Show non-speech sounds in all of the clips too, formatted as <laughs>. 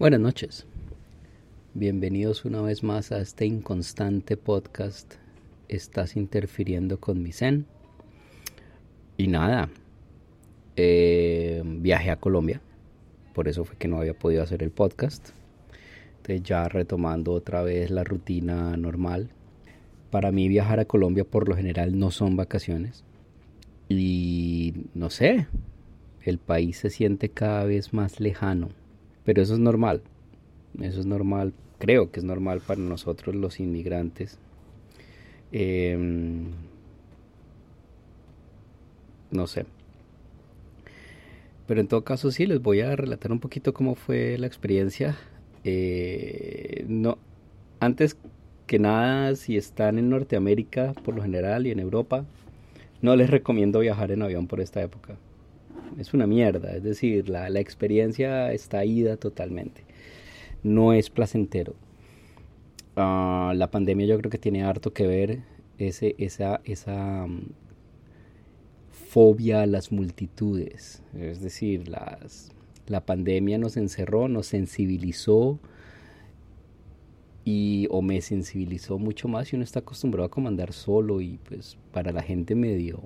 Buenas noches. Bienvenidos una vez más a este inconstante podcast. Estás interfiriendo con mi zen. Y nada, eh, viajé a Colombia. Por eso fue que no había podido hacer el podcast. Entonces ya retomando otra vez la rutina normal. Para mí viajar a Colombia por lo general no son vacaciones. Y no sé, el país se siente cada vez más lejano pero eso es normal. Eso es normal. Creo que es normal para nosotros los inmigrantes. Em, no sé. Pero en todo caso sí, les voy a relatar un poquito cómo fue la experiencia. Eh, no, antes que nada, si están en Norteamérica por lo general y en Europa, no les recomiendo viajar en avión por esta época es una mierda, es decir, la, experiencia está ida totalmente, no es placentero. Ah, la pandemia yo creo que tiene harto que ver ese, esa, esa mm, fobia a las multitudes, es decir, las, la pandemia nos encerró, nos sensibilizó y o me sensibilizó mucho más y uno está acostumbrado a comandar solo y pues para la gente medio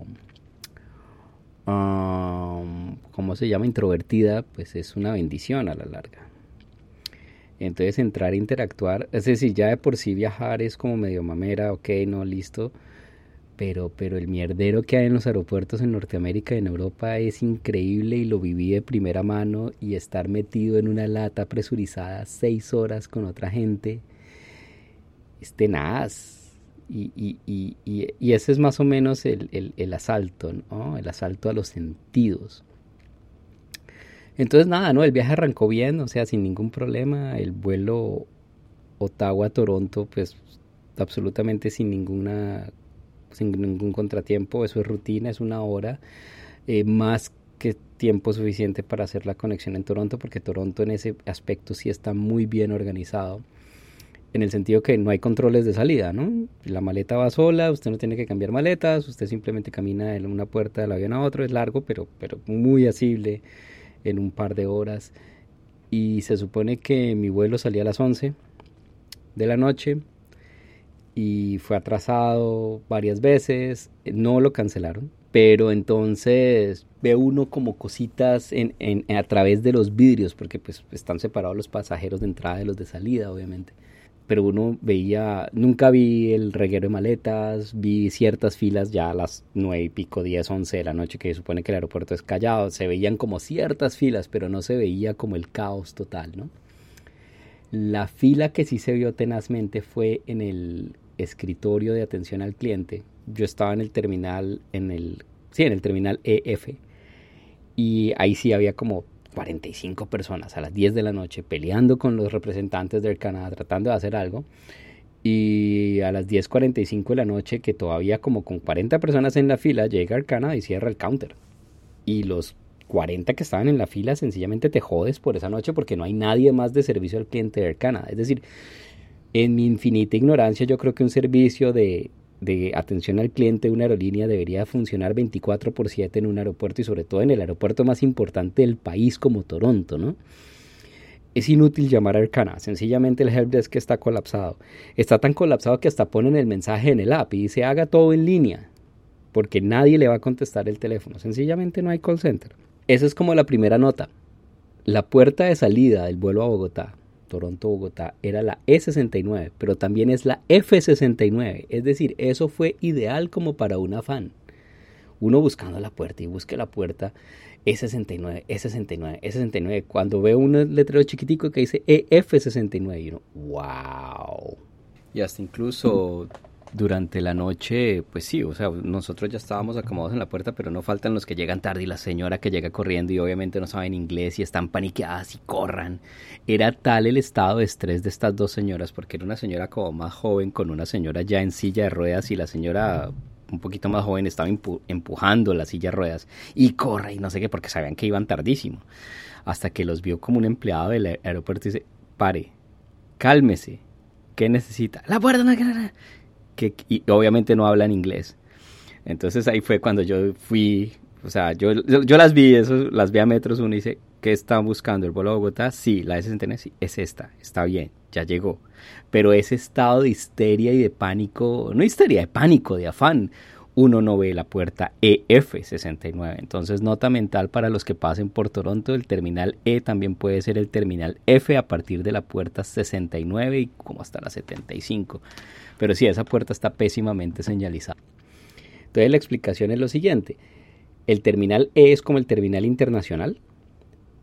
¿cómo se llama? Introvertida, pues es una bendición a la larga. Entonces entrar a interactuar, es decir, ya de por sí viajar es como medio mamera, ok, no, listo. Pero, pero el mierdero que hay en los aeropuertos en Norteamérica y en Europa es increíble y lo viví de primera mano y estar metido en una lata presurizada seis horas con otra gente es tenaz y, y, y, y, ese es más o menos el, el, asalto, ¿no? El asalto a los sentidos. Entonces nada, ¿no? El viaje arrancó bien, o sea, sin ningún problema. El vuelo Ottawa-Toronto, pues absolutamente sin ninguna sin ningún contratiempo, eso es rutina, es una hora, eh, más que tiempo suficiente para hacer la conexión en Toronto, porque Toronto en ese aspecto sí está muy bien organizado en el sentido que no hay controles de salida, ¿no? La maleta va sola, usted no tiene que cambiar maletas, usted simplemente camina de una puerta del avión a otro, es largo, pero, pero muy asible en un par de horas. Y se supone que mi vuelo salía a las 11 de la noche y fue atrasado varias veces, no lo cancelaron, pero entonces ve uno como cositas en, a través de los vidrios, porque pues están separados los pasajeros de entrada y los de salida, obviamente pero uno veía, nunca vi el reguero de maletas, vi ciertas filas ya a las nueve y pico, diez, once de la noche, que supone que el aeropuerto es callado, se veían como ciertas filas, pero no se veía como el caos total, ¿no? La fila que sí se vio tenazmente fue en el escritorio de atención al cliente. Yo estaba en el terminal, en el, sí, en el terminal EF, y ahí sí había como 45 personas a las 10 de la noche peleando con los representantes del Canadá tratando de hacer algo. Y a las 10.45 de la noche, que todavía como con 40 personas en la fila, llega el Canadá y cierra el counter. Y los 40 que estaban en la fila sencillamente te jodes por esa noche porque no hay nadie más de servicio al cliente de Air Canada. Es decir, en mi infinita ignorancia yo creo que un servicio de de atención al cliente de una aerolínea debería funcionar 24 por 7 en un aeropuerto y sobre todo en el aeropuerto más importante del país como Toronto, ¿no? Es inútil llamar a Arcana, sencillamente el helpdesk está colapsado. Está tan colapsado que hasta ponen el mensaje en el app y dice haga todo en línea, porque nadie le va a contestar el teléfono, sencillamente no hay call center. Esa es como la primera nota. La puerta de salida del vuelo a Bogotá Toronto-Bogotá era la E69, pero también es la F69. Es decir, eso fue ideal como para un afán. Uno buscando la puerta y busque la puerta E69, E69, E69. Cuando veo un letrero chiquitico que dice EF69, y uno, wow. Y hasta incluso durante la noche, pues sí, o sea, nosotros ya estábamos acomodados en la puerta, pero no faltan los que llegan tarde y la señora que llega corriendo y obviamente no saben inglés y están paniqueadas y corran. Era tal el estado de estrés de estas dos señoras, porque era una señora como más joven con una señora ya en silla de ruedas y la señora un poquito más joven estaba empujando la silla de ruedas y corre y no sé qué, porque sabían que iban tardísimo. Hasta que los vio como un empleado del aeropuerto y dice, pare, cálmese, ¿qué necesita? La puerta no que y obviamente no hablan inglés. Entonces ahí fue cuando yo fui, o sea, yo, yo, las vi, eso, las vi a metros uno y dice, ¿Qué están buscando? ¿El vuelo a Bogotá? Sí, la S69 sí, es esta, está bien, ya llegó. Pero ese estado de histeria y de pánico, no histeria, de pánico, de afán, uno no ve la puerta EF69. Entonces, nota mental para los que pasen por Toronto, el terminal E también puede ser el terminal F a partir de la puerta 69 y como hasta la 75. Pero sí, esa puerta está pésimamente señalizada. Entonces, la explicación es lo siguiente. El terminal E es como el terminal internacional,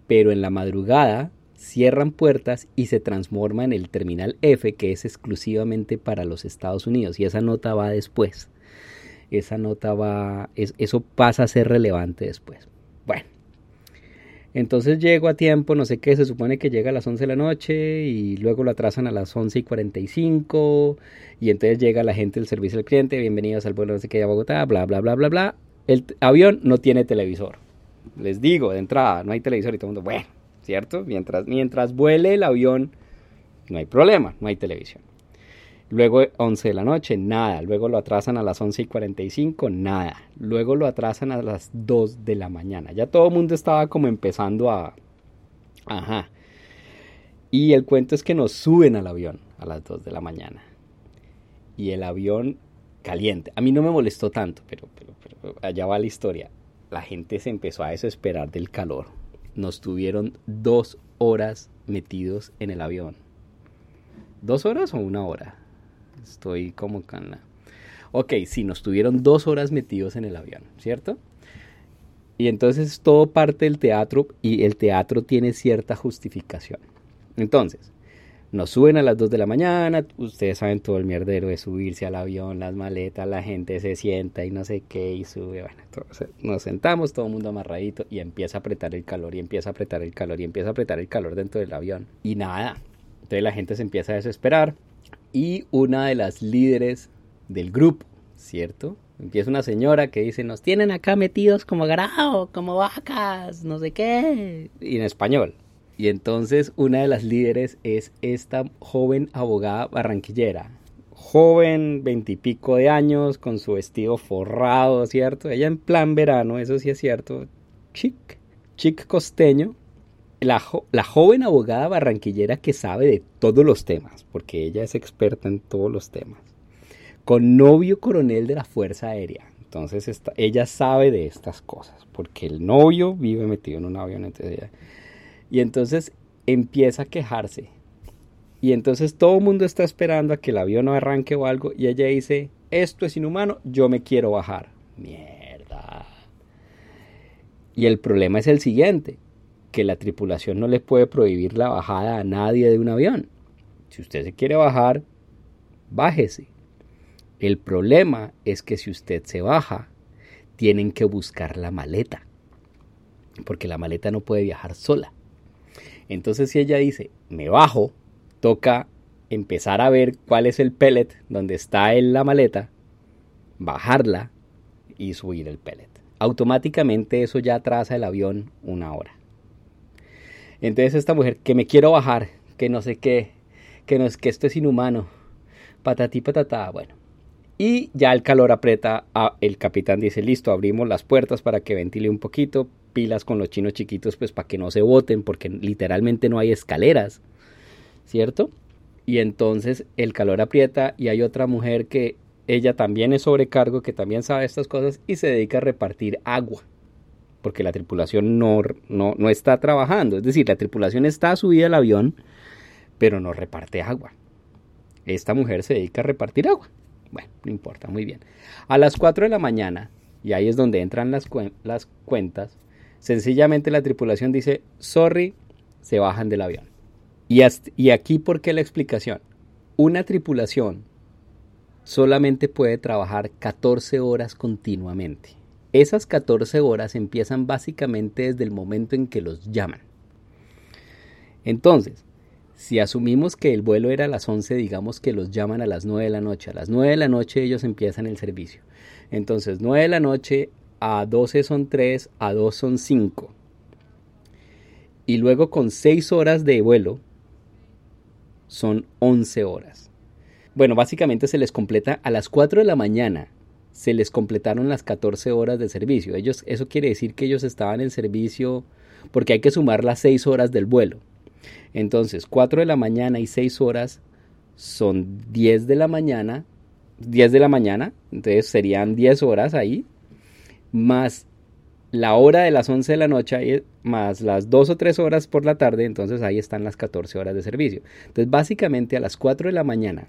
pero en la madrugada cierran puertas y se transforma en el terminal F, que es exclusivamente para los Estados Unidos, y esa nota va después esa nota va, eso pasa a ser relevante después. Bueno, entonces llego a tiempo, no sé qué, se supone que llega a las 11 de la noche y luego lo atrasan a las 11 y 45 y entonces llega la gente del servicio al cliente, bienvenidos al vuelo no sé qué de Bogotá, bla, bla, bla, bla, bla. El avión no tiene televisor. Les digo, de entrada, no hay televisor y todo el mundo, bueno, ¿cierto? Mientras, mientras vuele el avión, no hay problema, no hay televisión. Luego 11 de la noche, nada. Luego lo atrasan a las 11 y 45, nada. Luego lo atrasan a las 2 de la mañana. Ya todo el mundo estaba como empezando a... Ajá. Y el cuento es que nos suben al avión a las 2 de la mañana. Y el avión caliente. A mí no me molestó tanto, pero, pero, pero allá va la historia. La gente se empezó a desesperar del calor. Nos tuvieron dos horas metidos en el avión. ¿Dos horas o una hora? Estoy como cana. Ok, sí, nos tuvieron dos horas metidos en el avión, ¿cierto? Y entonces todo parte del teatro y el teatro tiene cierta justificación. Entonces, nos suben a las 2 de la mañana, ustedes saben todo el mierdero de subirse al avión, las maletas, la gente se sienta y no sé qué y sube, bueno, nos sentamos todo el mundo amarradito y empieza a apretar el calor y empieza a apretar el calor y empieza a apretar el calor dentro del avión y nada, entonces la gente se empieza a desesperar, y una de las líderes del grupo, ¿cierto? Empieza una señora que dice, nos tienen acá metidos como garao, como vacas, no sé qué, y en español. Y entonces una de las líderes es esta joven abogada barranquillera, joven, veintipico de años, con su vestido forrado, ¿cierto? Ella en plan verano, eso sí es cierto, chic, chic costeño, la, joven abogada barranquillera que sabe de todos los temas, porque ella es experta en todos los temas, con novio coronel de la Fuerza Aérea. Entonces ella sabe de estas cosas, porque el novio vive metido en un avión. y entonces empieza a quejarse. Y entonces todo el mundo está esperando a que el avión no arranque o algo. Y ella dice, esto es inhumano, yo me quiero bajar. Mierda. Y el problema es el siguiente que la tripulación no le puede prohibir la bajada a nadie de un avión. Si usted se quiere bajar, bájese. El problema es que si usted se baja, tienen que buscar la maleta, porque la maleta no puede viajar sola. Entonces si ella dice, me bajo, toca empezar a ver cuál es el pellet donde está en la maleta, bajarla y subir el pellet. Automáticamente eso ya atrasa el avión una hora. Entonces esta mujer, que me quiero bajar, que no sé qué, que, no es, que esto es inhumano, patatí patatá, bueno. Y ya el calor aprieta, el capitán dice, listo, abrimos las puertas para que ventile un poquito, pilas con los chinos chiquitos, pues para que no se boten, porque literalmente no hay escaleras, ¿cierto? Y entonces el calor aprieta y hay otra mujer que ella también es sobrecargo, que también sabe estas cosas y se dedica a repartir agua porque la tripulación no, no, está trabajando. Es decir, la tripulación está subida al avión, pero no reparte agua. Esta mujer se dedica a repartir agua. Bueno, no importa, muy bien. A las 4 de la mañana, y ahí es donde entran las, las cuentas, sencillamente la tripulación dice, sorry, se bajan del avión. Y, y aquí, ¿por qué la explicación? Una tripulación solamente puede trabajar 14 horas continuamente. Esas 14 horas empiezan básicamente desde el momento en que los llaman. Entonces, si asumimos que el vuelo era a las 11, digamos que los llaman a las 9 de la noche. A las 9 de la noche ellos empiezan el servicio. Entonces, 9 de la noche a 12 son 3, a 2 son 5. Y luego con 6 horas de vuelo son 11 horas. Bueno, básicamente se les completa a las 4 de la mañana se les completaron las 14 horas de servicio. Ellos, eso quiere decir que ellos estaban en servicio porque hay que sumar las 6 horas del vuelo. Entonces, 4 de la mañana y 6 horas son 10 de la mañana, 10 de la mañana, entonces serían 10 horas ahí, más la hora de las 11 de la noche, más las 2 o 3 horas por la tarde, entonces ahí están las 14 horas de servicio. Entonces, básicamente a las 4 de la mañana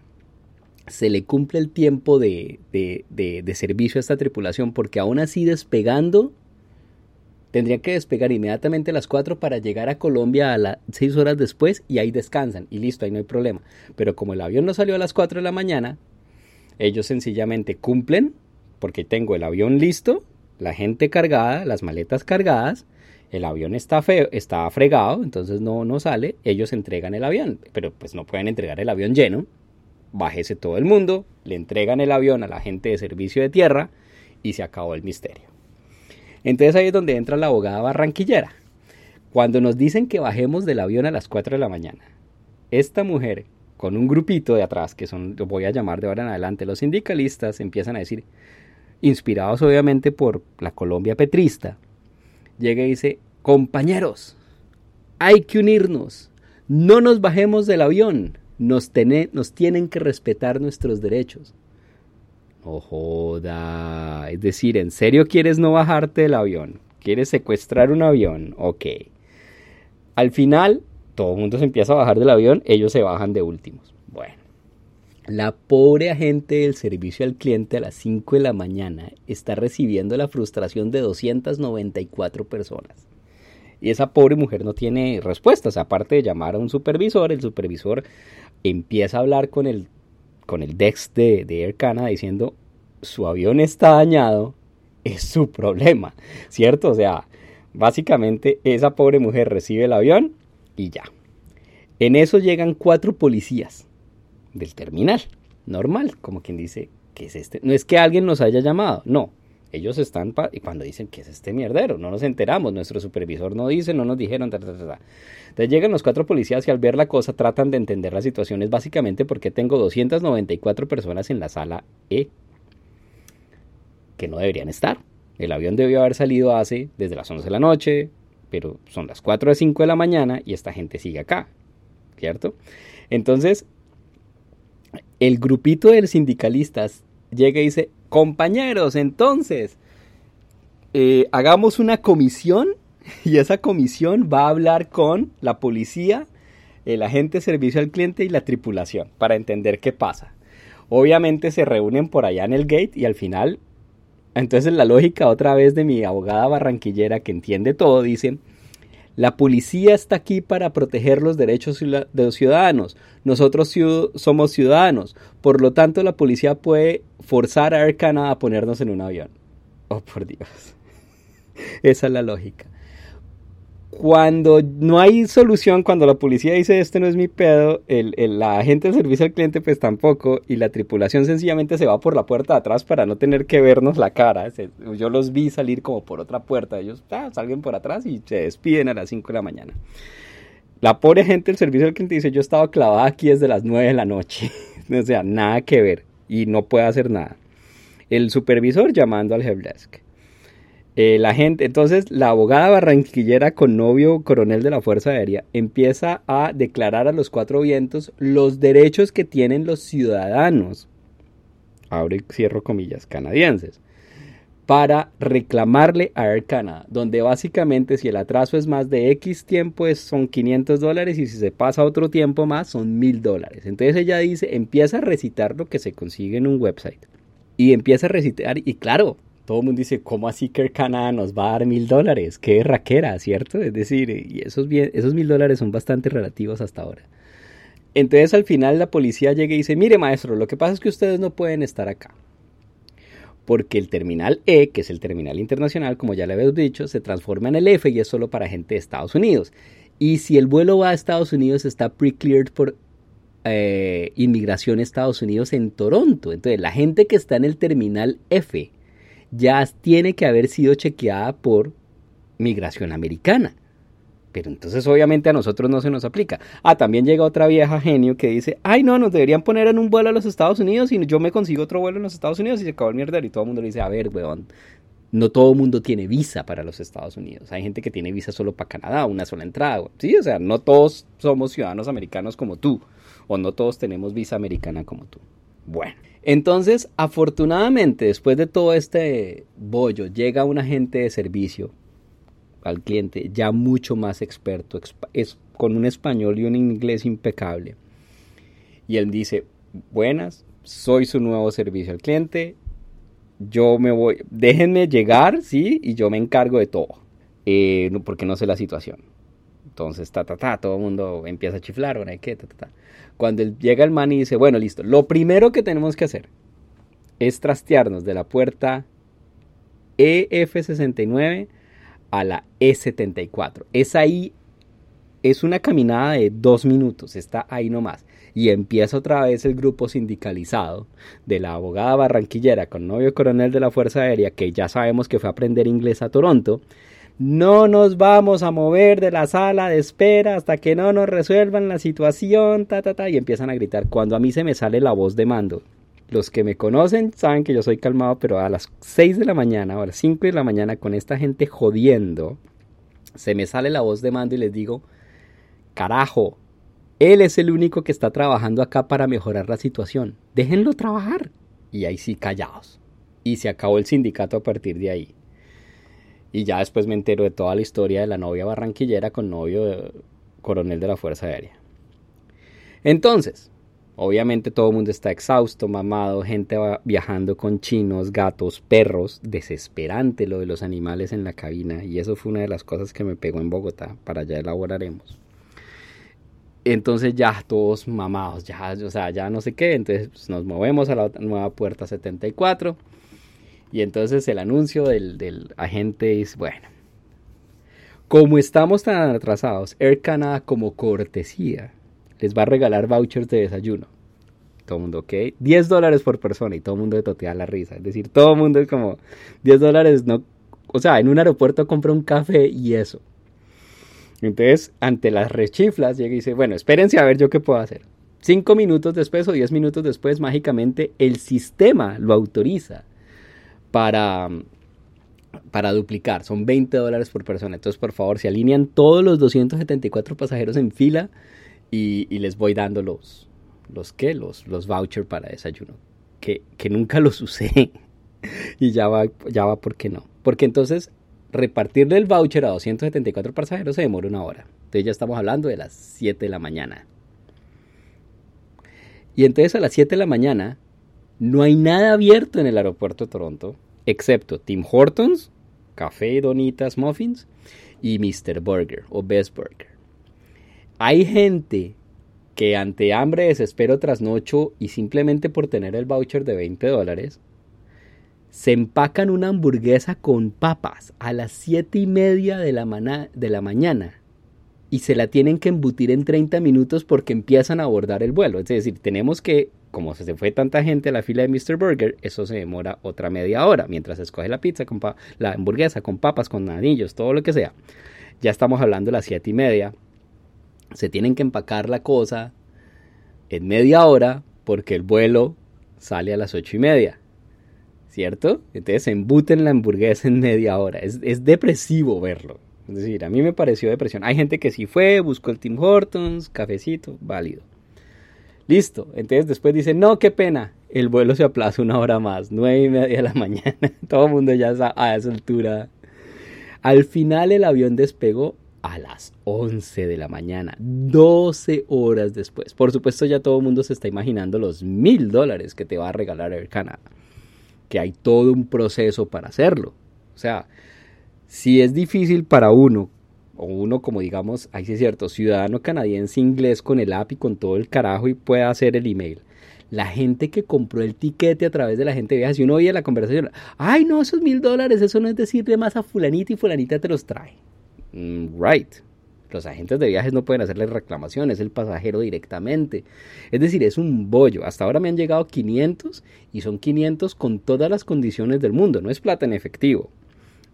se le cumple el tiempo de, de, servicio a esta tripulación, porque aún así despegando, tendrían que despegar inmediatamente a las 4 para llegar a Colombia a las 6 horas después y ahí descansan y listo, ahí no hay problema. Pero como el avión no salió a las 4 de la mañana, ellos sencillamente cumplen, porque tengo el avión listo, la gente cargada, las maletas cargadas, el avión está feo, está fregado, entonces no, no sale, ellos entregan el avión, pero pues no pueden entregar el avión lleno, bájese todo el mundo, le entregan el avión a la gente de servicio de tierra y se acabó el misterio. Entonces ahí es donde entra la abogada barranquillera. Cuando nos dicen que bajemos del avión a las 4 de la mañana, esta mujer con un grupito de atrás, que son, lo voy a llamar de ahora en adelante, los sindicalistas empiezan a decir, inspirados obviamente por la Colombia petrista, llega y dice, compañeros, hay que unirnos, no nos bajemos del avión, nos, tienen que respetar nuestros derechos. No joda. Es decir, ¿en serio quieres no bajarte del avión? ¿Quieres secuestrar un avión? Ok. Al final, todo el mundo se empieza a bajar del avión, ellos se bajan de últimos. Bueno. La pobre agente del servicio al cliente a las 5 de la mañana está recibiendo la frustración de 294 personas. Y esa pobre mujer no tiene respuestas, aparte de llamar a un supervisor, el supervisor empieza a hablar con el, con el DEX de, de Air Canada diciendo, su avión está dañado, es su problema, ¿cierto? O sea, básicamente esa pobre mujer recibe el avión y ya. En eso llegan cuatro policías del terminal, normal, como quien dice, ¿qué es este? No es que alguien nos haya llamado, no, ellos están, y cuando dicen que es este mierdero, no nos enteramos, nuestro supervisor no dice, no nos dijeron, Entonces llegan los cuatro policías y al ver la cosa tratan de entender la situación, es básicamente porque tengo 294 personas en la sala E que no deberían estar. El avión debió haber salido hace desde las 11 de la noche, pero son las 4 o 5 de la mañana y esta gente sigue acá, ¿cierto? Entonces, el grupito de sindicalistas llega y dice, compañeros, entonces, eh, hagamos una comisión <laughs> y esa comisión va a hablar con la policía, el agente de servicio al cliente y la tripulación para entender qué pasa. Obviamente se reúnen por allá en el gate y al final, entonces la lógica otra vez de mi abogada barranquillera que entiende todo, dice, la policía está aquí para proteger los derechos de los ciudadanos. Nosotros somos ciudadanos. Por lo tanto, la policía puede forzar a Air Canada a ponernos en un avión. Oh, por Dios. <laughs> Esa es la lógica. Cuando no hay solución, cuando la policía dice este no es mi pedo, la agente de servicio al cliente pues tampoco y la tripulación sencillamente se va por la puerta de atrás para no tener que vernos la cara. yo los vi salir como por otra puerta, ellos ah, salgan por atrás y se despiden a las 5 de la mañana. La pobre agente del servicio al cliente dice yo estaba clavada aquí desde las 9 de la noche, <laughs> o sea, nada que ver y no puede hacer nada. El supervisor llamando al helpdesk eh, la gente, entonces la abogada barranquillera con novio coronel de la Fuerza Aérea empieza a declarar a los cuatro vientos los derechos que tienen los ciudadanos, abre y cierro comillas, canadienses, para reclamarle a Air Canada, donde básicamente si el atraso es más de X tiempo es, son 500 dólares y si se pasa otro tiempo más son 1000 dólares. Entonces ella dice, empieza a recitar lo que se consigue en un website. Y empieza a recitar, y claro, todo el mundo dice, ¿cómo así que Canadá nos va a dar mil dólares? Qué raquera, ¿cierto? Es decir, y esos, mil dólares son bastante relativos hasta ahora. Entonces al final la policía llega y dice, mire maestro, lo que pasa es que ustedes no pueden estar acá. Porque el terminal E, que es el terminal internacional, como ya le habíamos dicho, se transforma en el F y es solo para gente de Estados Unidos. Y si el vuelo va a Estados Unidos, está pre-cleared por eh, inmigración Estados Unidos en Toronto. Entonces la gente que está en el terminal F, ya tiene que haber sido chequeada por migración americana. Pero entonces obviamente a nosotros no se nos aplica. Ah, también llega otra vieja genio que dice, ay no, nos deberían poner en un vuelo a los Estados Unidos y yo me consigo otro vuelo en los Estados Unidos y se acabó el mierda y todo el mundo le dice, a ver, weón, no todo el mundo tiene visa para los Estados Unidos. Hay gente que tiene visa solo para Canadá, una sola entrada. Sí, o sea, no todos somos ciudadanos americanos como tú, o no todos tenemos visa americana como tú. Bueno, entonces, afortunadamente, después de todo este bollo, llega un agente de servicio al cliente ya mucho más experto, es con un español y un inglés impecable. Y él dice, buenas, soy su nuevo servicio al cliente, yo me voy, déjenme llegar, sí, y yo me encargo de todo, eh, porque no sé la situación. Entonces, ta, ta, ta, todo el mundo empieza a chiflar, ¿o qué? Ta, ta, ta. Cuando llega el man y dice, bueno, listo, lo primero que tenemos que hacer es trastearnos de la puerta EF69 a la E74. Es ahí, es una caminada de dos minutos, está ahí nomás y empieza otra vez el grupo sindicalizado de la abogada barranquillera con novio coronel de la Fuerza Aérea, que ya sabemos que fue a aprender inglés a Toronto, no nos vamos a mover de la sala de espera hasta que no nos resuelvan la situación, ta, ta, ta, y empiezan a gritar. Cuando a mí se me sale la voz de mando, los que me conocen saben que yo soy calmado, pero a las 6 de la mañana o a las 5 de la mañana con esta gente jodiendo, se me sale la voz de mando y les digo, carajo, él es el único que está trabajando acá para mejorar la situación. Déjenlo trabajar. Y ahí sí, callados. Y se acabó el sindicato a partir de ahí. Y ya después me entero de toda la historia de la novia barranquillera con novio coronel de la Fuerza Aérea. Entonces, obviamente todo el mundo está exhausto, mamado, gente viajando con chinos, gatos, perros, desesperante lo de los animales en la cabina. Y eso fue una de las cosas que me pegó en Bogotá, para allá elaboraremos. Entonces ya todos mamados, ya, o sea, ya no sé qué. Entonces pues, nos movemos a la nueva puerta 74. Y entonces el anuncio del, agente es, bueno, como estamos tan atrasados, Air Canada como cortesía les va a regalar vouchers de desayuno. Todo el mundo, ok, 10 dólares por persona y todo el mundo de totea la risa. Es decir, todo el mundo es como 10 dólares, no, o sea, en un aeropuerto compra un café y eso. Entonces, ante las rechiflas, llega y dice, bueno, espérense a ver yo qué puedo hacer. Cinco minutos después o diez minutos después, mágicamente, el sistema lo autoriza para, para duplicar. Son 20 dólares por persona. Entonces, por favor, se alinean todos los 274 pasajeros en fila y, les voy dando los, los qué, los, los vouchers para desayuno. Que, que nunca los usé. <laughs> y ya va, ya va, ¿por qué no? Porque entonces repartirle el voucher a 274 pasajeros se demora una hora. Entonces ya estamos hablando de las 7 de la mañana. Y entonces a las 7 de la mañana no hay nada abierto en el aeropuerto de Toronto, excepto Tim Hortons, café, donitas, muffins y Mr. Burger o Best Burger. Hay gente que ante hambre, desespero, trasnocho y simplemente por tener el voucher de 20 dólares, se empacan una hamburguesa con papas a las siete y media de la, de la mañana y se la tienen que embutir en 30 minutos porque empiezan a abordar el vuelo. Es decir, tenemos que, como se fue tanta gente a la fila de Mr. Burger, eso se demora otra media hora mientras se escoge la pizza, con la hamburguesa con papas, con anillos, todo lo que sea. Ya estamos hablando de las siete y media. Se tienen que empacar la cosa en media hora porque el vuelo sale a las ocho y media. ¿cierto? Entonces embuten la hamburguesa en media hora. Es, depresivo verlo. Es decir, a mí me pareció depresión. Hay gente que sí fue, buscó el Tim Hortons, cafecito, válido. Listo. Entonces después dice, no, qué pena. El vuelo se aplaza una hora más, nueve y media de la <laughs> mañana. Todo el mundo ya está a esa altura. Al final el avión despegó a las 11 de la mañana, 12 horas después. Por supuesto ya todo el mundo se está imaginando los mil dólares que te va a regalar Air Canada que hay todo un proceso para hacerlo. O sea, si es difícil para uno, o uno como digamos, ahí sí es cierto, ciudadano canadiense inglés con el app y con todo el carajo y pueda hacer el email. La gente que compró el tiquete a través de la gente vieja, si uno oye la conversación, ay no, esos mil dólares, eso no es decirle más a fulanita y fulanita te los trae. Mm, right. Los agentes de viajes no pueden hacerle reclamaciones, el pasajero directamente. Es decir, es un bollo. Hasta ahora me han llegado 500 y son 500 con todas las condiciones del mundo. No es plata en efectivo.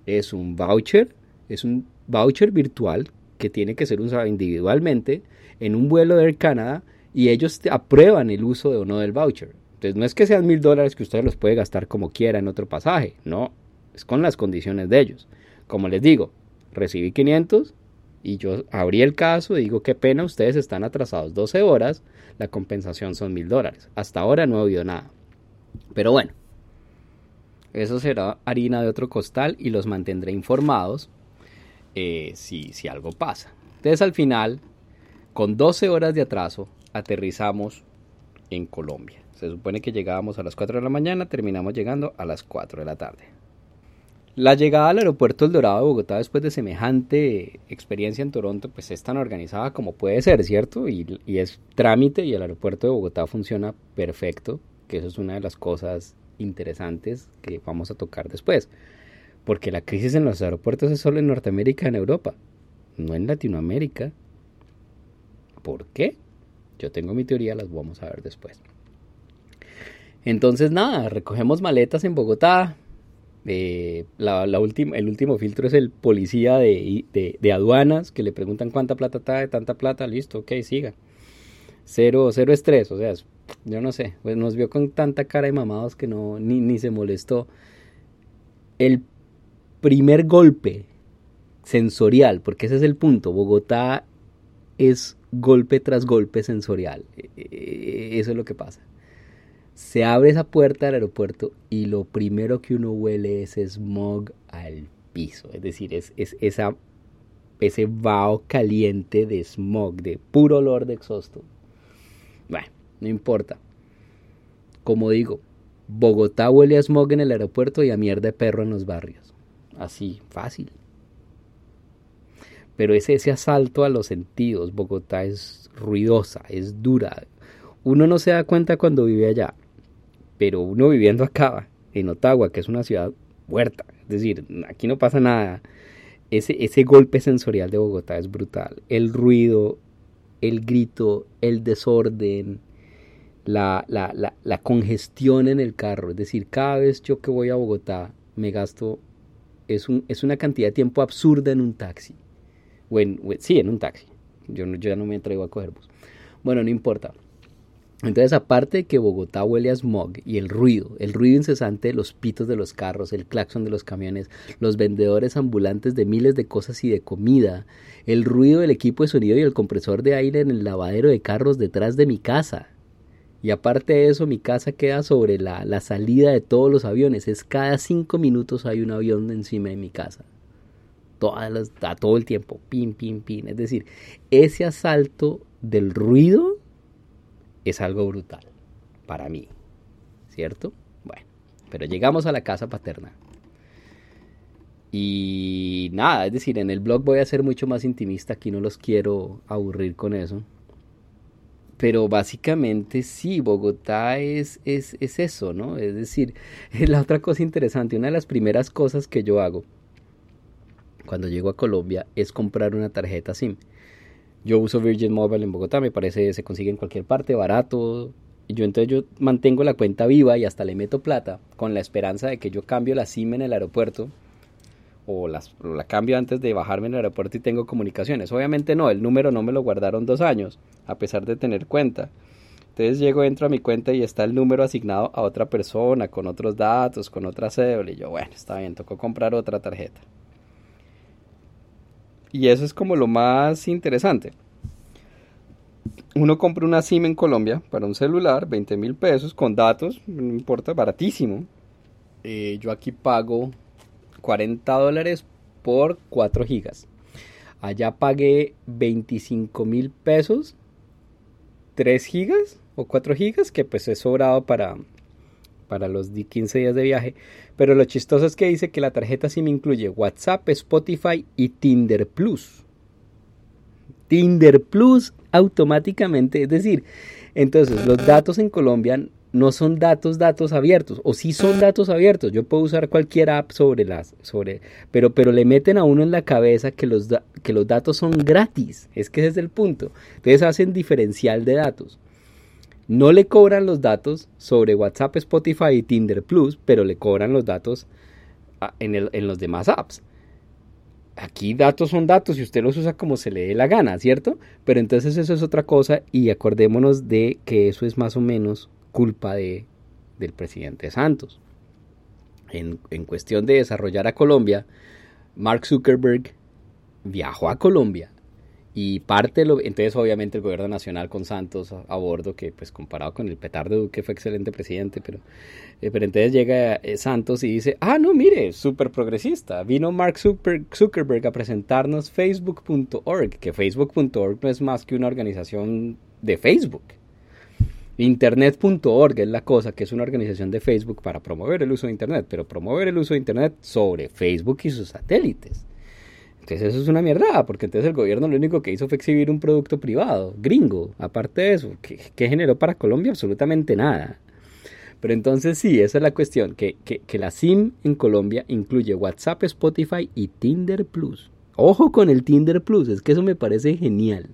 Es un voucher, es un voucher virtual que tiene que ser usado individualmente en un vuelo de Air Canada y ellos aprueban el uso de o no del voucher. Entonces no es que sean mil dólares que usted los puede gastar como quiera en otro pasaje, no. es con las condiciones de ellos. Como les digo, recibí 500 y yo abrí el caso y digo, qué pena, ustedes están atrasados 12 horas, la compensación son mil dólares. Hasta ahora no he oído nada. Pero bueno, eso será harina de otro costal y los mantendré informados eh, si, si algo pasa. Entonces al final, con 12 horas de atraso, aterrizamos en Colombia. Se supone que llegábamos a las 4 de la mañana, terminamos llegando a las 4 de la tarde. La llegada al aeropuerto El Dorado de Bogotá después de semejante experiencia en Toronto, pues es tan organizada como puede ser, ¿cierto? Y, y, es trámite y el aeropuerto de Bogotá funciona perfecto, que eso es una de las cosas interesantes que vamos a tocar después. Porque la crisis en los aeropuertos es solo en Norteamérica y en Europa, no en Latinoamérica. ¿Por qué? Yo tengo mi teoría, las vamos a ver después. Entonces nada, recogemos maletas en Bogotá. Eh, la, el último filtro es el policía de, de, aduanas que le preguntan cuánta plata trae, tanta plata, listo, ok, siga. Cero, cero estrés, o sea, yo no sé, pues nos vio con tanta cara de mamados que no, ni, ni se molestó. El primer golpe sensorial, porque ese es el punto, Bogotá es golpe tras golpe sensorial, e, e, eso es lo que pasa. Se abre esa puerta del aeropuerto y lo primero que uno huele es smog al piso, es decir, es, es esa, ese vaho caliente de smog, de puro olor de exhausto. Bueno, no importa. Como digo, Bogotá huele a smog en el aeropuerto y a mierda de perro en los barrios. Así, fácil. Pero es ese asalto a los sentidos. Bogotá es ruidosa, es dura. Uno no se da cuenta cuando vive allá. Pero uno viviendo acá, en Ottawa, que es una ciudad muerta. Es decir, aquí no pasa nada. Ese, ese golpe sensorial de Bogotá es brutal. El ruido, el grito, el desorden, la, la, la, la, congestión en el carro. Es decir, cada vez yo que voy a Bogotá me gasto, es, un, es una cantidad de tiempo absurda en un taxi. O en, sí, en un taxi. Yo, yo ya no me atrevo a coger bus. Bueno, no importa. Entonces, aparte de que Bogotá huele a smog y el ruido, el ruido incesante los pitos de los carros, el claxon de los camiones, los vendedores ambulantes de miles de cosas y de comida, el ruido del equipo de sonido y el compresor de aire en el lavadero de carros detrás de mi casa, y aparte de eso, mi casa queda sobre la, la salida de todos los aviones. Es cada cinco minutos hay un avión encima de mi casa. Todas a todo el tiempo. Pin, pin, pin. Es decir, ese asalto del ruido es algo brutal para mí. ¿Cierto? Bueno, pero llegamos a la casa paterna. Y nada, es decir, en el blog voy a ser mucho más intimista. Aquí no los quiero aburrir con eso pero básicamente sí, Bogotá es, es, es, eso, ¿no? Es decir, <laughs> la otra cosa interesante, una de las primeras cosas que yo hago cuando llego a Colombia es comprar una tarjeta SIM. Yo uso Virgin Mobile en Bogotá, me parece se consigue en cualquier parte, barato. Y yo entonces yo mantengo la cuenta viva y hasta le meto plata con la esperanza de que yo cambio la SIM en el aeropuerto o, las, la cambio antes de bajarme en el aeropuerto y tengo comunicaciones. Obviamente no, el número no me lo guardaron dos años, a pesar de tener cuenta. Entonces llego, entro a mi cuenta y está el número asignado a otra persona, con otros datos, con otra cédula. Y yo, bueno, está bien, tocó comprar otra tarjeta. Y eso es como lo más interesante. Uno compra una SIM en Colombia para un celular, 20 mil pesos, con datos, no importa, baratísimo. Eh, yo aquí pago 40 dólares por 4 gigas. Allá pagué 25 mil pesos, 3 gigas o 4 gigas, que pues es sobrado para, para los 15 días de viaje. Pero lo chistoso es que dice que la tarjeta sí me incluye WhatsApp, Spotify y Tinder Plus. Tinder Plus automáticamente, es decir, entonces los datos en Colombia no son datos datos abiertos o sí son datos abiertos. Yo puedo usar cualquier app sobre las sobre pero pero le meten a uno en la cabeza que los que los datos son gratis. Es que ese es el punto. Entonces hacen diferencial de datos. No le cobran los datos sobre WhatsApp Spotify y Tinder Plus pero le cobran los datos en, el, en los demás apps. Aquí datos son datos y usted los usa como se le dé la gana, ¿cierto? Pero entonces eso es otra cosa y acordémonos de que eso es más o menos culpa de, del presidente Santos. en, en cuestión de desarrollar a Colombia, Mark Zuckerberg viajó a Colombia y parte, lo, entonces obviamente el gobierno nacional con Santos a, bordo, que pues comparado con el petardo Duque fue excelente presidente, pero, eh, pero entonces llega eh, Santos y dice, ah, no, mire, súper progresista. Vino Mark Zuckerberg a presentarnos facebook.org, que facebook.org no es más que una organización de Facebook. Internet.org es la cosa, que es una organización de Facebook para promover el uso de Internet, pero promover el uso de Internet sobre Facebook y sus satélites. Entonces eso es una mierda, porque entonces el gobierno lo único que hizo fue exhibir un producto privado, gringo. Aparte de eso, ¿qué, generó para Colombia? Absolutamente nada. Pero entonces sí, esa es la cuestión, que, que, la SIM en Colombia incluye WhatsApp, Spotify y Tinder Plus. Ojo con el Tinder Plus, es que eso me parece genial.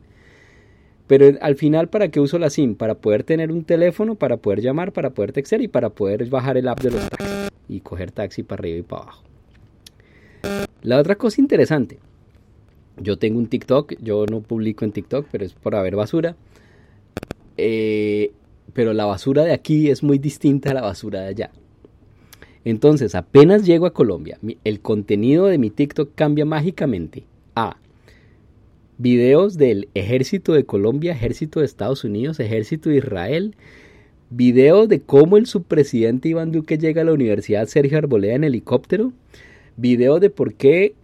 Pero al final, ¿para qué uso la SIM? Para poder tener un teléfono, para poder llamar, para poder textear y para poder bajar el app de los taxis y coger taxi para arriba y para abajo. La otra cosa interesante, yo tengo un TikTok, yo no publico en TikTok, pero es por haber basura. Eh, pero la basura de aquí es muy distinta a la basura de allá. Entonces, apenas llego a Colombia, el contenido de mi TikTok cambia mágicamente a videos del ejército de Colombia, ejército de Estados Unidos, ejército de Israel, videos de cómo el subpresidente Iván Duque llega a la Universidad Sergio Arboleda en helicóptero, video de por qué,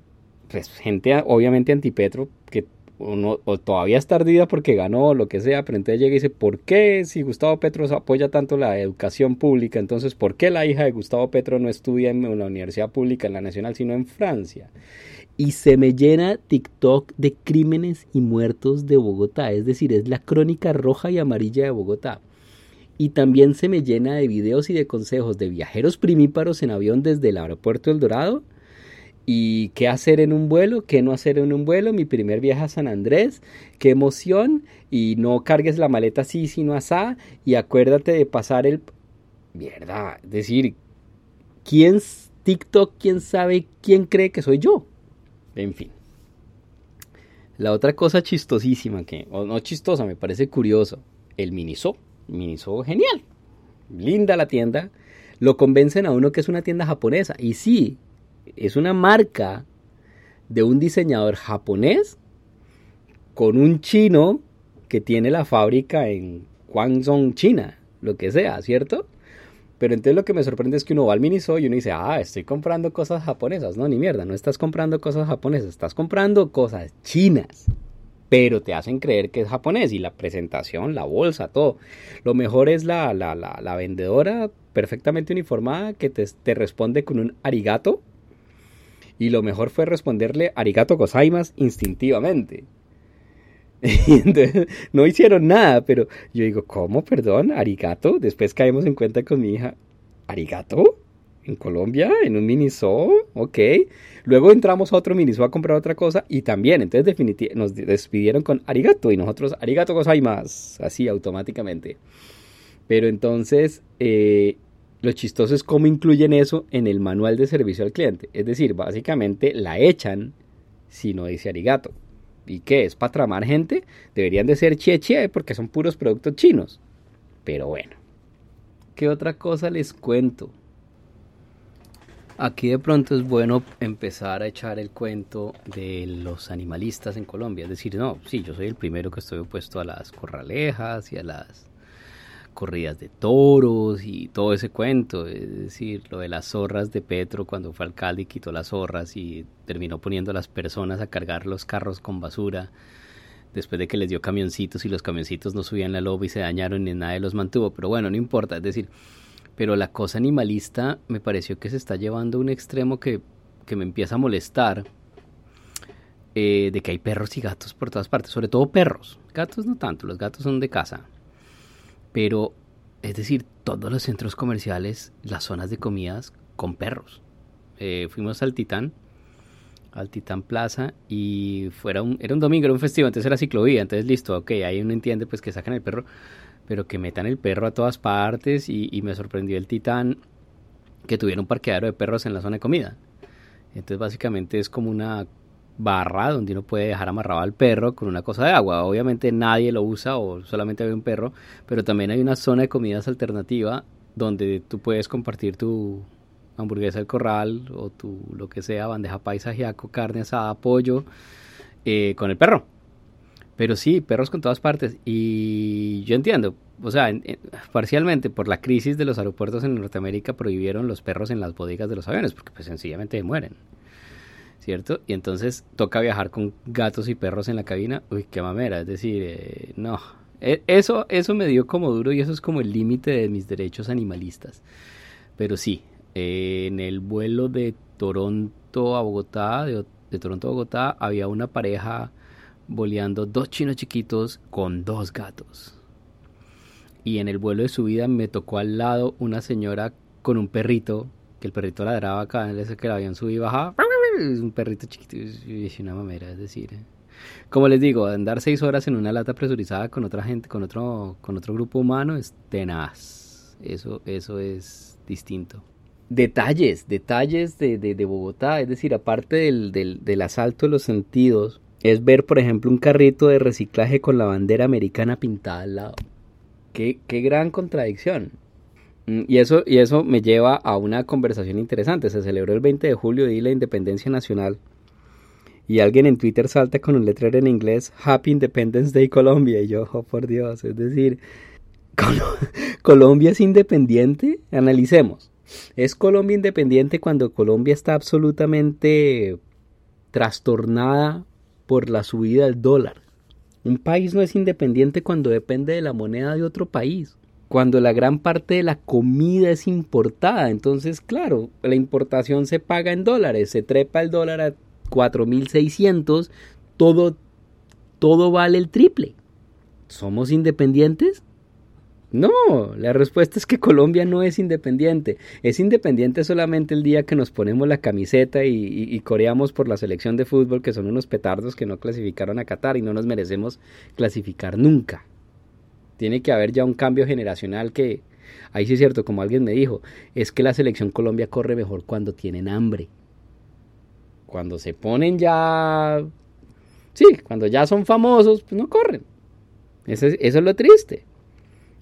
pues gente obviamente antipetro, que uno, o todavía está ardida porque ganó lo que sea, pero entonces llega y dice, ¿por qué si Gustavo Petro apoya tanto la educación pública, entonces por qué la hija de Gustavo Petro no estudia en una universidad pública, en la nacional, sino en Francia? Y se me llena TikTok de crímenes y muertos de Bogotá, es decir, es la crónica roja y amarilla de Bogotá. Y también se me llena de videos y de consejos de viajeros primíparos en avión desde el aeropuerto El Dorado. Y qué hacer en un vuelo, qué no hacer en un vuelo, mi primer viaje a San Andrés, qué emoción, y no cargues la maleta así, sino asá, y acuérdate de pasar el... Mierda, es decir, ¿quién TikTok, quién sabe, quién cree que soy yo? En fin. La otra cosa chistosísima, que, o no chistosa, me parece curioso, el Miniso. Miniso genial. Linda la tienda. Lo convencen a uno que es una tienda japonesa. Y sí, es una marca de un diseñador japonés con un chino que tiene la fábrica en Guangzhou, China, lo que sea, ¿cierto? Pero entonces lo que me sorprende es que uno va al Miniso y uno dice, ah, estoy comprando cosas japonesas. No, ni mierda, no estás comprando cosas japonesas, estás comprando cosas chinas. Pero te hacen creer que es japonés y la presentación, la bolsa, todo. Lo mejor es la, la, la, vendedora perfectamente uniformada que te, te responde con un arigato y lo mejor fue responderle arigato gozaimas instintivamente. <laughs> Y entonces no hicieron nada, pero yo digo, ¿cómo? Perdón, arigato. Después caemos en cuenta con mi hija, ¿arigato? ¿En Colombia? ¿En un miniso? Ok. Luego entramos a otro miniso a comprar otra cosa y también, entonces definitivamente nos despidieron con arigato y nosotros arigato gozaimas, así automáticamente. Pero entonces, eh, lo chistoso es cómo incluyen eso en el manual de servicio al cliente. Es decir, básicamente la echan si no dice arigato. ¿Y qué? ¿Es para tramar gente? Deberían de ser chie porque son puros productos chinos. Pero bueno. ¿Qué otra cosa les cuento? Aquí de pronto es bueno empezar a echar el cuento de los animalistas en Colombia. Es decir, no, sí, yo soy el primero que estoy opuesto a las corralejas y a las corridas de toros y todo ese cuento, es decir, lo de las zorras de Petro cuando fue alcalde y quitó las zorras y terminó poniendo a las personas a cargar los carros con basura después de que les dio camioncitos y los camioncitos no subían la loba y se dañaron y nadie los mantuvo, pero bueno, no importa, es decir, pero la cosa animalista me pareció que se está llevando a un extremo que, que me empieza a molestar, eh, de que hay perros y gatos por todas partes, sobre todo perros, gatos no tanto, los gatos son de casa, pero, es decir, todos los centros comerciales, las zonas de comidas con perros. Eh, fuimos al Titán, al Titán Plaza, y fuera era un domingo, era un festivo, entonces era ciclovía, entonces listo, ok, ahí uno entiende pues que sacan el perro, pero que metan el perro a todas partes, y, y me sorprendió el Titán que tuviera un parqueadero de perros en la zona de comida. Entonces básicamente es como una barra donde uno puede dejar amarrado al perro con una cosa de agua. Obviamente nadie lo usa o solamente hay un perro, pero también hay una zona de comidas alternativa donde tú puedes compartir tu hamburguesa del corral o tu lo que sea, bandeja paisa, giaco, carne asada, pollo, eh, con el perro. Pero sí, perros con todas partes. Y yo entiendo, o sea, parcialmente por la crisis de los aeropuertos en Norteamérica prohibieron los perros en las bodegas de los aviones, porque pues sencillamente mueren. ¿Cierto? Y entonces toca viajar con gatos y perros en la cabina. Uy, qué mamera. Es decir, eh, no. E, eso, eso me dio como duro y eso es como el límite de mis derechos animalistas. Pero sí, en el vuelo de Toronto a Bogotá, de, Toronto a Bogotá, había una pareja boleando dos chinos chiquitos con dos gatos y en el vuelo de subida me tocó al lado una señora con un perrito, que el perrito ladraba cada vez que el avión subía y bajaba. Un perrito chiquito y una mamera, es decir. Eh. Como les digo, andar seis horas en una lata presurizada con otra gente, con otro, con otro grupo humano es tenaz. Eso, eso es distinto. Detalles, detalles de, de, Bogotá, es decir, aparte del, del, del asalto de los sentidos, es ver, por ejemplo, un carrito de reciclaje con la bandera americana pintada al lado. Qué, gran contradicción. Mm, y eso, y eso me lleva a una conversación interesante. Se celebró el 20 de julio y la Independencia Nacional. Y alguien en Twitter salta con un letrero en inglés Happy Independence Day Colombia. Y yo, oh, por Dios, es decir, <laughs> ¿Colombia es independiente? Analicemos. ¿Es Colombia independiente cuando Colombia está absolutamente trastornada por la subida del dólar? Un país no es independiente cuando depende de la moneda de otro país. Cuando la gran parte de la comida es importada. Entonces, claro, la importación se paga en dólares. Se trepa el dólar a 4.600. Todo, todo vale el triple. ¿Somos independientes? No, la respuesta es que Colombia no es independiente. Es independiente solamente el día que nos ponemos la camiseta y, coreamos por la selección de fútbol, que son unos petardos que no clasificaron a Qatar y no nos merecemos clasificar nunca. Tiene que haber ya un cambio generacional que, ahí sí es cierto, como alguien me dijo, es que la selección Colombia corre mejor cuando tienen hambre. Cuando se ponen ya... Sí, cuando ya son famosos, pues no corren. eso es lo triste.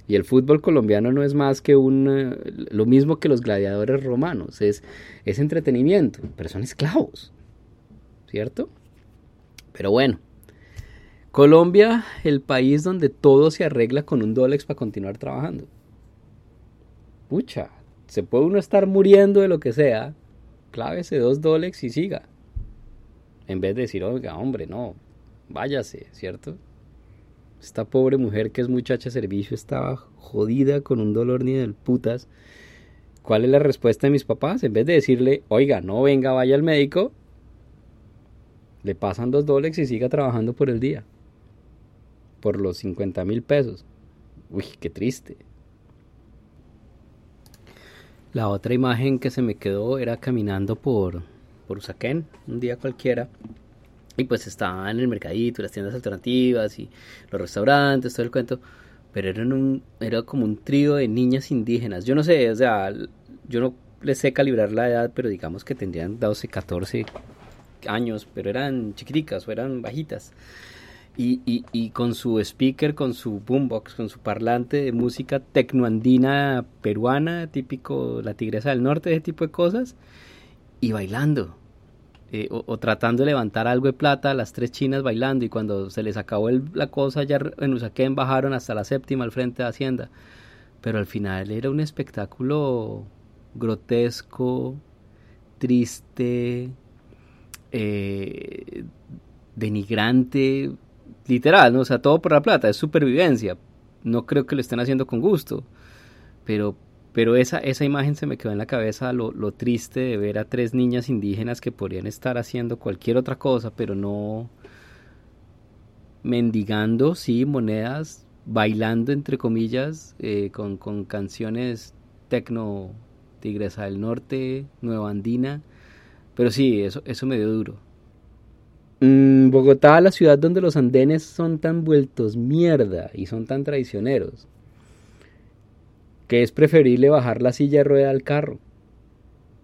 Y el fútbol colombiano no es más que un, eh, lo mismo que los gladiadores romanos, es, es entretenimiento, pero son esclavos, ¿cierto? Pero bueno, Colombia, el país donde todo se arregla con un dólar para continuar trabajando. Pucha, se puede uno estar muriendo de lo que sea, clávese dos dólares y siga. En vez de decir, oiga, hombre, no, váyase, ¿cierto? Esta pobre mujer que es muchacha de servicio estaba jodida con un dolor ni del putas. ¿Cuál es la respuesta de mis papás? En vez de decirle, oiga, no venga, vaya al médico, le pasan dos dólares y siga trabajando por el día. Por los 50 mil pesos. Uy, qué triste. La otra imagen que se me quedó era caminando por, por Usaquén, un día cualquiera. Y pues estaba en el mercadito, las tiendas alternativas y los restaurantes, todo el cuento. Pero eran un, era como un trío de niñas indígenas. Yo no sé, o sea, yo no les sé calibrar la edad, pero digamos que tendrían 12, 14 años, pero eran chiquiticas o eran bajitas. Y, con su speaker, con su boombox, con su parlante de música tecnoandina peruana, típico la tigresa del norte, ese tipo de cosas, y bailando. Eh, o, tratando de levantar algo de plata, las tres chinas bailando y cuando se les acabó la cosa ya en Usaquén bajaron hasta la séptima al frente de Hacienda. Pero al final era un espectáculo grotesco, triste, eh, denigrante, literal, ¿no? O sea, todo por la plata, es supervivencia. No creo que lo estén haciendo con gusto, pero pero esa, esa imagen se me quedó en la cabeza, lo, lo triste de ver a tres niñas indígenas que podrían estar haciendo cualquier otra cosa, pero no mendigando, sí, monedas, bailando, entre comillas, eh, con, con canciones tecno, Tigresa del Norte, Nueva Andina. Pero sí, eso, eso me dio duro. Mm, Bogotá, la ciudad donde los andenes son tan vueltos mierda y son tan traicioneros que es preferible bajar la silla de rueda al carro.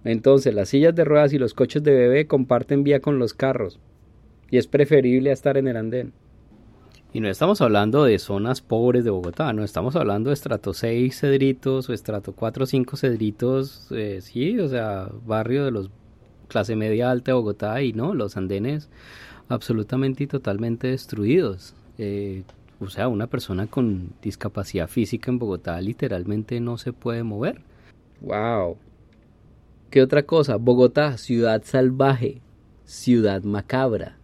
Entonces, las sillas de ruedas y los coches de bebé comparten vía con los carros, y es preferible estar en el andén. Y no estamos hablando de zonas pobres de Bogotá, no estamos hablando de estrato 6 cedritos o estrato 4 o 5 cedritos, eh, sí, o sea, barrio de los clase media alta de Bogotá y no, los andenes absolutamente y totalmente destruidos. Eh, o sea, una persona con discapacidad física en Bogotá literalmente no se puede mover. ¡Wow! ¿Qué otra cosa? Bogotá, ciudad salvaje, ciudad macabra,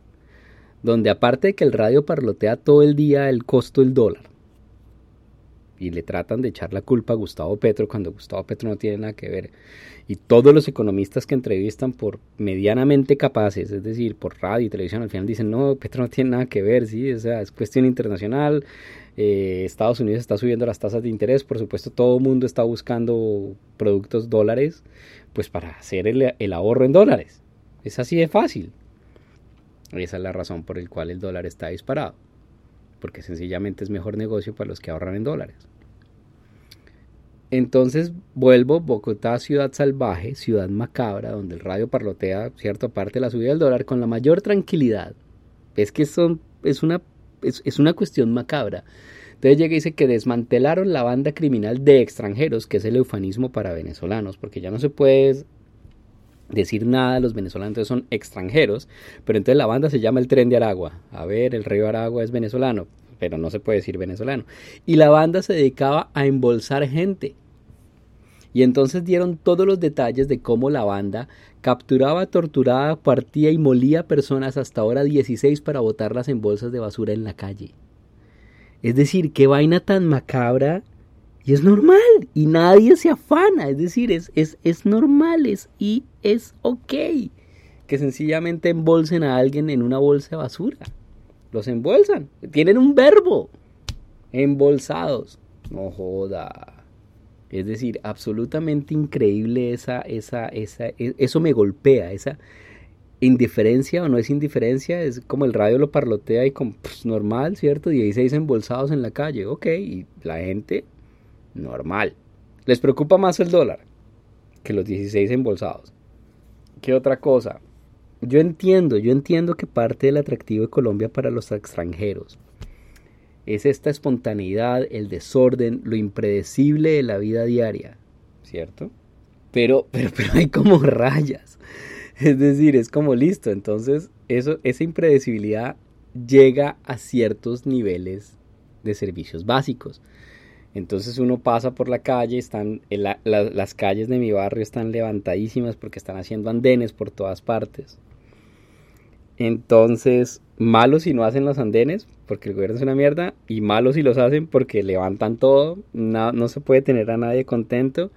donde aparte de que el radio parlotea todo el día el costo del dólar, y le tratan de echar la culpa a Gustavo Petro cuando Gustavo Petro no tiene nada que ver. Y todos los economistas que entrevistan por medianamente capaces, es decir, por radio y televisión, al final dicen, no, Petro no tiene nada que ver, sí, o sea, es cuestión internacional, eh, Estados Unidos está subiendo las tasas de interés, por supuesto todo el mundo está buscando productos dólares, pues para hacer el, el ahorro en dólares. Es así de fácil. Esa es la razón por la cual el dólar está disparado porque sencillamente es mejor negocio para los que ahorran en dólares. Entonces vuelvo, Bogotá, ciudad salvaje, ciudad macabra, donde el radio parlotea cierta parte de la subida del dólar con la mayor tranquilidad. Es que es, una, es, una cuestión macabra. Entonces llega y dice que desmantelaron la banda criminal de extranjeros, que es el eufemismo para venezolanos, porque ya no se puede decir nada, los venezolanos son extranjeros, pero entonces la banda se llama el tren de Aragua. A ver, el río Aragua es venezolano, pero no se puede decir venezolano. Y la banda se dedicaba a embolsar gente. Y entonces dieron todos los detalles de cómo la banda capturaba, torturaba, partía y molía personas hasta ahora 16 para botarlas en bolsas de basura en la calle. Es decir, qué vaina tan macabra y es normal y nadie se afana, es decir, es, es, es normal es, y es ok que sencillamente embolsen a alguien en una bolsa de basura. Los embolsan, tienen un verbo, embolsados. No joda. Es decir, absolutamente increíble esa, esa, esa, e, eso me golpea, esa indiferencia o no es indiferencia, es como el radio lo parlotea y como pues, normal, ¿cierto? 16 embolsados en la calle, ok, y la gente, normal. Les preocupa más el dólar que los 16 embolsados. ¿Qué otra cosa? Yo entiendo, yo entiendo que parte del atractivo de Colombia para los extranjeros es esta espontaneidad, el desorden, lo impredecible de la vida diaria, ¿cierto? Pero, pero, pero hay como rayas. Es decir, es como listo. Entonces, eso, esa impredecibilidad llega a ciertos niveles de servicios básicos. Entonces uno pasa por la calle, están las calles de mi barrio están levantadísimas porque están haciendo andenes por todas partes. Entonces, malos si no hacen los andenes, porque el gobierno es una mierda, y malos si los hacen porque levantan todo, no, no se puede tener a nadie contento,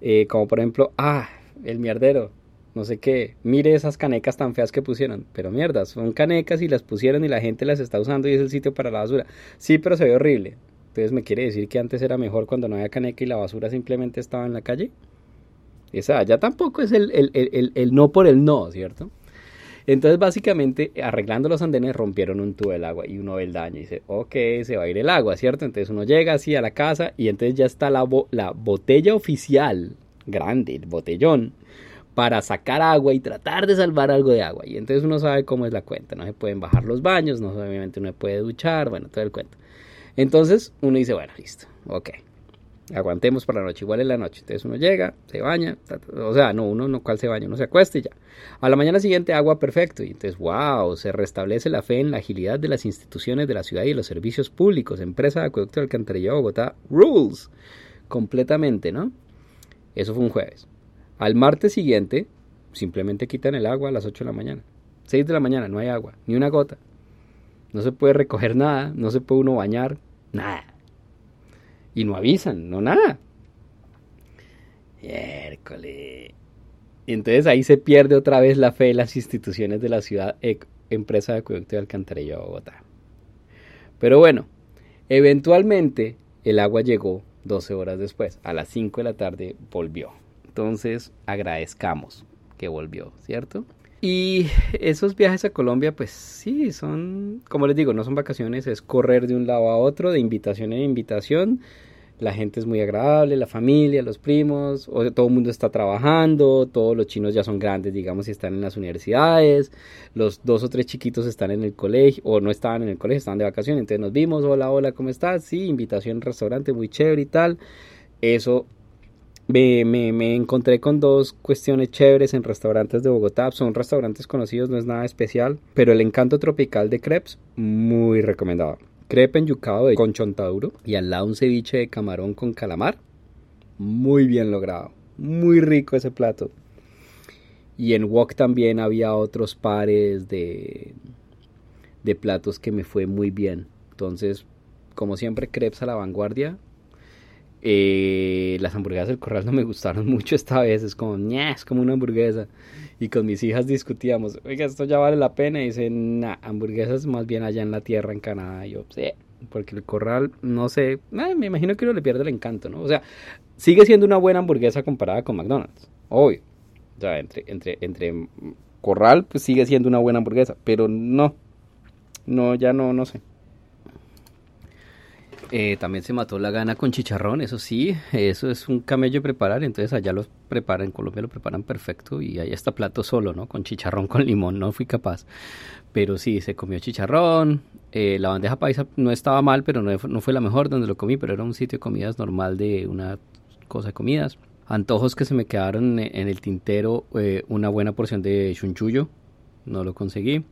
eh, como por ejemplo, ah, el mierdero, no sé qué, mire esas canecas tan feas que pusieron, pero mierda, son canecas y las pusieron y la gente las está usando y es el sitio para la basura. Sí, pero se ve horrible. Entonces me quiere decir que antes era mejor cuando no había caneca y la basura simplemente estaba en la calle. Esa ya tampoco es el, el, el no por el no, ¿cierto? Entonces, básicamente, arreglando los andenes, rompieron un tubo del agua y uno ve el daño y dice, ok, se va a ir el agua, ¿cierto? Entonces uno llega así a la casa y entonces ya está la, la botella oficial, grande, el botellón, para sacar agua y tratar de salvar algo de agua. Y entonces uno sabe cómo es la cuenta, no se pueden bajar los baños, no obviamente uno puede duchar, bueno, todo el cuento. Entonces uno dice, bueno, listo, ok, aguantemos para la noche, igual en la noche. Entonces uno llega, se baña, o sea, no, uno no cual se baña, uno se acuesta y ya. A la mañana siguiente agua perfecto y entonces, wow, se restablece la fe en la agilidad de las instituciones de la ciudad y los servicios públicos, empresa de acueducto de alcantarillado Bogotá, rules, completamente, ¿no? Eso fue un jueves. Al martes siguiente, simplemente quitan el agua a las 8 de la mañana. 6 de la mañana, no hay agua, ni una gota. No se puede recoger nada, no se puede uno bañar, nada y no avisan, no nada. Miércoles. Y entonces ahí se pierde otra vez la fe en las instituciones de la ciudad, e, empresa de acueducto de alcantarilla de Bogotá. Pero bueno, eventualmente el agua llegó 12 horas después, a las 5 de la tarde volvió. Entonces agradezcamos que volvió, ¿cierto? Y esos viajes a Colombia, pues sí, son, como les digo, no son vacaciones, es correr de un lado a otro, de invitación en invitación. la gente es muy agradable, la familia, los primos, todo el mundo está trabajando, todos los chinos ya son grandes, digamos, y están en las universidades, los dos o tres chiquitos están en el colegio, o no estaban en el colegio, estaban de vacaciones, entonces nos vimos, hola, hola, ¿cómo estás? Sí, invitación al restaurante, muy chévere y tal. Eso me, me, me, encontré con dos cuestiones chéveres en restaurantes de Bogotá. Son restaurantes conocidos, no es nada especial. Pero el encanto tropical de crepes, muy recomendado crepe yucado de con chontaduro y al lado un ceviche de camarón con calamar. Muy bien logrado, muy rico ese plato. Y en Wok también había otros pares de, de platos que me fue muy bien. Entonces, como siempre, crepes a la vanguardia. Eh, las hamburguesas del corral no me gustaron <laughs> mucho esta vez. Es como, es como una hamburguesa. Y con mis hijas discutíamos, oiga, esto ya vale la pena. Y dicen, nah, hamburguesas más bien allá en la tierra, en Canadá. Y yo, sí, porque el corral, no sé, eh, me imagino que uno le pierde el encanto, ¿no? O sea, sigue siendo una buena hamburguesa comparada con McDonald's, obvio. O sea, entre, entre, entre corral, pues sigue siendo una buena hamburguesa, pero no, no, ya no, no sé. Eh, también se mató la gana con chicharrón, eso sí, eso es un camello preparar, entonces allá los preparan, en Colombia lo preparan perfecto y ahí está plato solo, ¿no? Con chicharrón <laughs> con limón, no fui capaz. Pero sí, se comió chicharrón, eh, la bandeja paisa no estaba mal, pero no, no, fue la mejor donde lo comí, pero era un sitio de comidas normal de una cosa de comidas. Antojos que se me quedaron en el tintero, eh, una buena porción de chunchullo, no lo conseguí.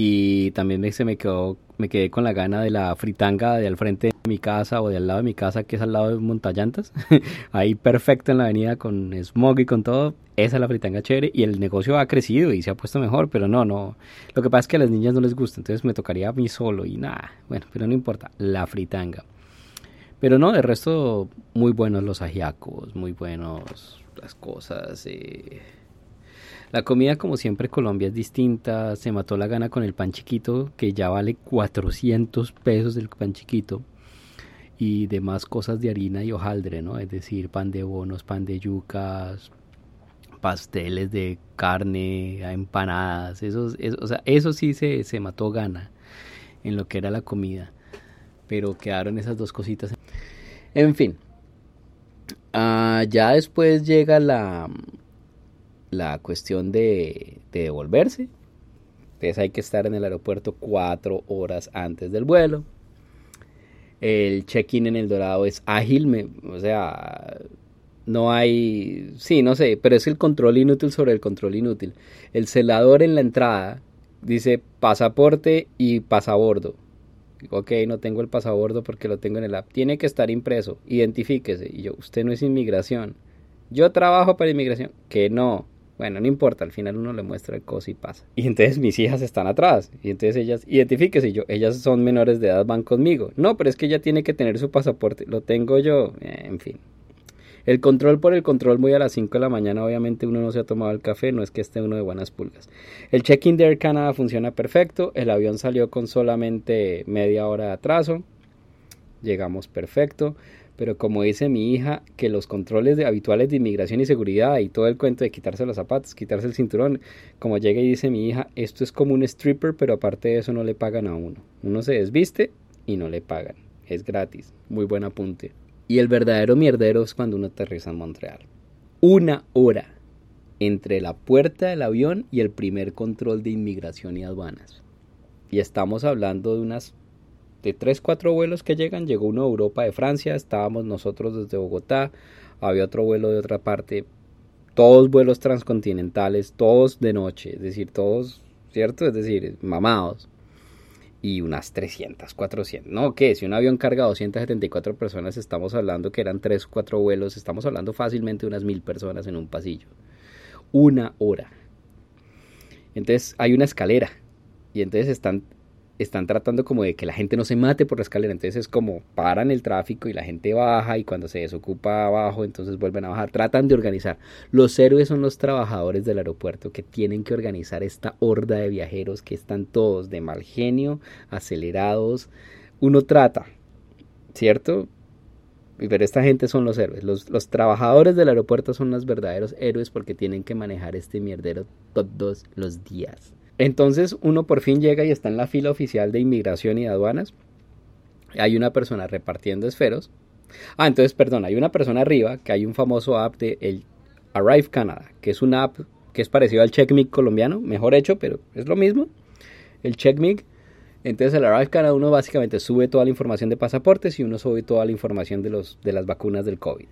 Y también se me quedó me quedé con la gana de la fritanga de al frente de mi casa o de al lado de mi casa, que es al lado de Montallantas. <laughs> Ahí perfecto en la avenida con smog y con todo. Esa es la fritanga chévere. Y el negocio ha crecido y se ha puesto mejor, pero no, no. Lo que pasa es que a las niñas no les gusta, entonces me tocaría a mí solo y nada. Bueno, pero no importa. La fritanga. Pero no, de resto, muy buenos los ajiacos, muy buenos las cosas. Eh la comida, como siempre, Colombia es distinta. Se mató la gana con el pan chiquito, que ya vale 400 pesos el pan chiquito. Y demás cosas de harina y hojaldre, ¿no? Es decir, pan de bonos, pan de yucas, pasteles de carne, empanadas. Eso, o sea, eso sí se, se mató gana en lo que era la comida. Pero quedaron esas dos cositas. En fin. Ah, ya después llega la, la cuestión de, devolverse. Entonces hay que estar en el aeropuerto cuatro horas antes del vuelo. El check-in en el Dorado es ágil, o sea, no hay, sí, no sé, pero es el control inútil sobre el control inútil. El celador en la entrada dice pasaporte y pasabordo. Ok, no tengo el pasabordo porque lo tengo en el app. Tiene que estar impreso, identifíquese. Y yo, usted no es inmigración. Yo trabajo para inmigración. Que no. Bueno, no importa, al final uno le muestra el coso y pasa. Y entonces mis hijas están atrás. Y entonces ellas, identifíquese yo, ellas son menores de edad, van conmigo. No, pero es que ella tiene que tener su pasaporte. Lo tengo yo. Eh, en fin. El control por el control muy a las 5 de la mañana, obviamente uno no se ha tomado el café, no es que esté uno de buenas pulgas. El check-in de Air Canada funciona perfecto, el avión salió con solamente media hora de atraso, llegamos perfecto pero como dice mi hija, que los controles habituales de inmigración y seguridad y todo el cuento de quitarse los zapatos, quitarse el cinturón, como llega y dice mi hija, esto es como un stripper, pero aparte de eso no le pagan a uno. Uno se desviste y no le pagan. Es gratis. Muy buen apunte. Y el verdadero mierdero es cuando uno aterriza en Montreal. Una hora entre la puerta del avión y el primer control de inmigración y aduanas. Y estamos hablando de unas de 3, 4 vuelos que llegan, llegó uno de Europa de Francia, estábamos nosotros desde Bogotá, había otro vuelo de otra parte, todos vuelos transcontinentales, todos de noche, es decir, todos, ¿cierto? Es decir, mamados. Y unas 300, 400. No, ¿qué? Si un avión carga 274 personas, estamos hablando que eran 3, 4 vuelos, estamos hablando fácilmente de unas mil personas en un pasillo. Una hora. Entonces hay una escalera. Y entonces están están tratando como de que la gente no se mate por la escalera, entonces es como paran el tráfico y la gente baja y cuando se desocupa abajo entonces vuelven a bajar, tratan de organizar. Los héroes son los trabajadores del aeropuerto que tienen que organizar esta horda de viajeros que están todos de mal genio, acelerados. Uno trata, ¿cierto? Pero esta gente son los héroes. Los, los, trabajadores del aeropuerto son los verdaderos héroes porque tienen que manejar este mierdero todos los días. Entonces uno por fin llega y está en la fila oficial de inmigración y aduanas. Hay una persona repartiendo esferos Ah, entonces, perdón, hay una persona arriba que hay un famoso app de el Arrive Canada, que es una app que es parecido al CheckMig colombiano, mejor hecho, pero es lo mismo. El CheckMig. Entonces el Arrive Canada uno básicamente sube toda la información de pasaportes y uno sube toda la información de, los, de las vacunas del COVID.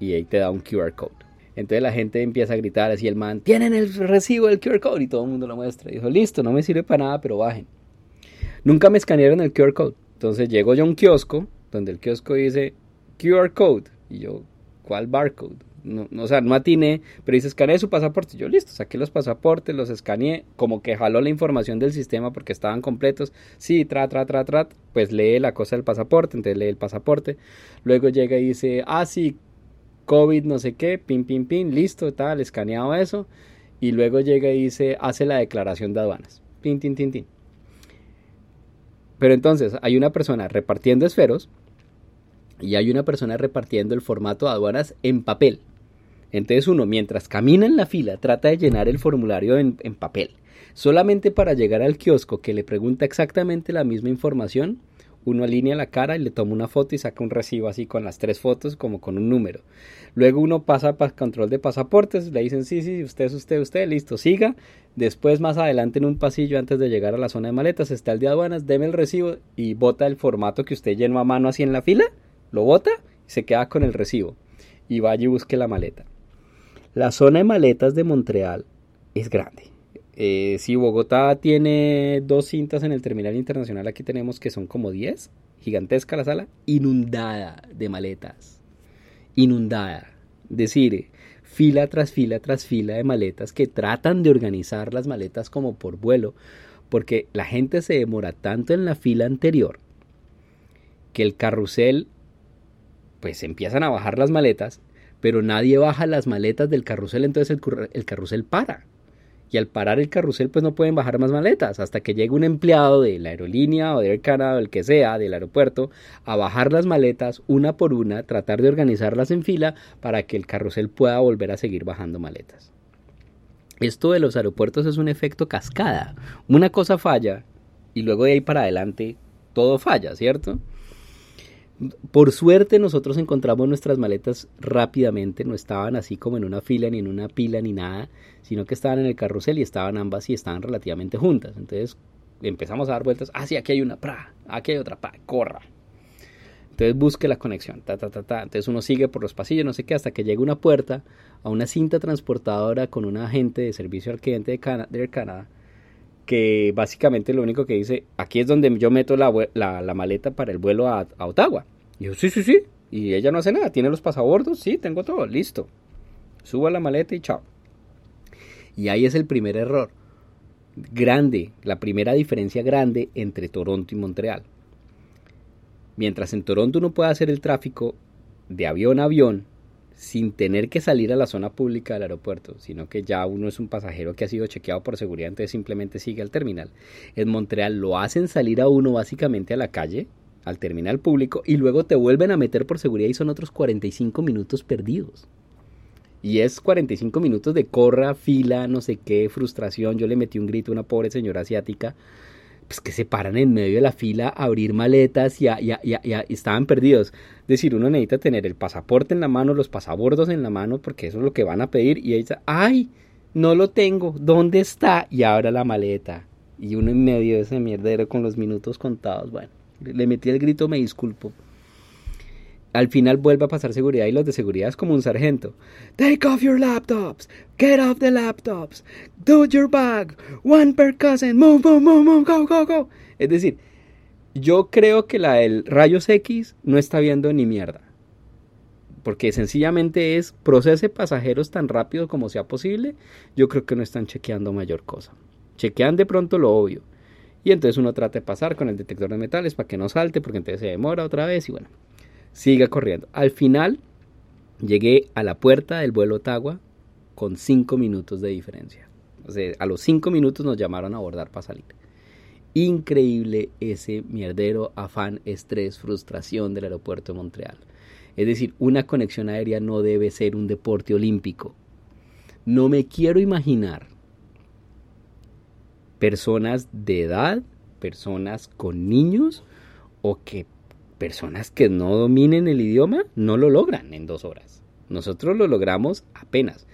Y ahí te da un QR code. Entonces la gente empieza a gritar así el man, tienen el recibo del QR code y todo el mundo lo muestra. Y dijo, listo, no me sirve para nada, pero bajen. Nunca me escanearon el QR code. Entonces llego yo a un kiosco donde el kiosco dice QR code. Y yo, ¿cuál barcode? No, o sea, no atiné, pero dice escanee su pasaporte. Yo listo, saqué los pasaportes, los escaneé, como que jaló la información del sistema porque estaban completos. Sí, tra, tra, tra, tra, pues lee la cosa del pasaporte, entonces lee el pasaporte. Luego llega y dice, ah, sí, COVID, no sé qué, pin, pin, pin, listo, tal, escaneado eso. Y luego llega y dice, hace la declaración de aduanas. Pin, tin, tin, tin. Pero entonces hay una persona repartiendo esferos y hay una persona repartiendo el formato de aduanas en papel. Entonces uno, mientras camina en la fila, trata de llenar el formulario en, en, papel. Solamente para llegar al kiosco que le pregunta exactamente la misma información, uno alinea la cara y le toma una foto y saca un recibo así con las tres fotos como con un número. Luego uno pasa para control de pasaportes, le dicen sí, sí, usted es usted, usted, listo, siga. Después más adelante en un pasillo antes de llegar a la zona de maletas está el de aduanas, deme el recibo y bota el formato que usted llenó a mano así en la fila, lo bota y se queda con el recibo. Y vaya y busque la maleta. La zona de maletas de Montreal es grande. Eh, si Bogotá tiene dos cintas en el terminal internacional, aquí tenemos que son como 10. Gigantesca la sala, inundada de maletas. Inundada. Decir, fila tras fila tras fila de maletas que tratan de organizar las maletas como por vuelo, porque la gente se demora tanto en la fila anterior que el carrusel, pues empiezan a bajar las maletas, pero nadie baja las maletas del carrusel, entonces el, el carrusel para y al parar el carrusel pues no pueden bajar más maletas hasta que llegue un empleado de la aerolínea o de Air Canada o el que sea del aeropuerto a bajar las maletas una por una, tratar de organizarlas en fila para que el carrusel pueda volver a seguir bajando maletas. Esto de los aeropuertos es un efecto cascada. Una cosa falla y luego de ahí para adelante todo falla, ¿cierto? Por suerte nosotros encontramos nuestras maletas rápidamente, no estaban así como en una fila ni en una pila ni nada, sino que estaban en el carrusel y estaban ambas y estaban relativamente juntas. Entonces empezamos a dar vueltas, ah sí, aquí hay una, pra, aquí hay otra, pa, corra. Entonces busque la conexión, ta, ta, ta, ta. Entonces uno sigue por los pasillos, no sé qué, hasta que llega una puerta a una cinta transportadora con un agente de servicio al cliente de, Cana de Air Canada que básicamente lo único que dice, aquí es donde yo meto la, la, maleta para el vuelo a, a, Ottawa. Y yo, sí, sí, sí. Y ella no hace nada, tiene los pasabordos, sí, tengo todo, listo. Subo la maleta y chao. Y ahí es el primer error. Grande, la primera diferencia grande entre Toronto y Montreal. Mientras en Toronto uno puede hacer el tráfico de avión a avión sin tener que salir a la zona pública del aeropuerto, sino que ya uno es un pasajero que ha sido chequeado por seguridad, entonces simplemente sigue al terminal. En Montreal lo hacen salir a uno básicamente a la calle, al terminal público, y luego te vuelven a meter por seguridad y son otros 45 minutos perdidos. Y es 45 minutos de corra, fila, no sé qué, frustración. Yo le metí un grito a una pobre señora asiática pues que se paran en medio de la fila a abrir maletas y, estaban perdidos. Es decir, uno necesita tener el pasaporte en la mano, los pasabordos en la mano, porque eso es lo que van a pedir. Y ahí dice, ay, no lo tengo, ¿dónde está? Y abra la maleta. Y uno en medio de ese mierdero con los minutos contados. Bueno, le metí el grito, me disculpo al final vuelve a pasar seguridad y los de seguridad es como un sargento. Take off your laptops, get off the laptops, do your bag, one per cousin, move, move, move, move, go, go, go. Es decir, yo creo que la del rayos X no está viendo ni mierda. Porque sencillamente es procese pasajeros tan rápido como sea posible. Yo creo que no están chequeando mayor cosa. Chequean de pronto lo obvio. Y entonces uno trata de pasar con el detector de metales para que no salte, porque entonces se demora otra vez y bueno siga corriendo. Al final llegué a la puerta del vuelo Ottawa con cinco minutos de diferencia. O sea, a los cinco minutos nos llamaron a abordar para salir. Increíble ese mierdero afán, estrés, frustración del aeropuerto de Montreal. Es decir, una conexión aérea no debe ser un deporte olímpico. No me quiero imaginar personas de edad, personas con niños o que personas que no dominen el idioma no lo logran en dos horas. Nosotros lo logramos apenas.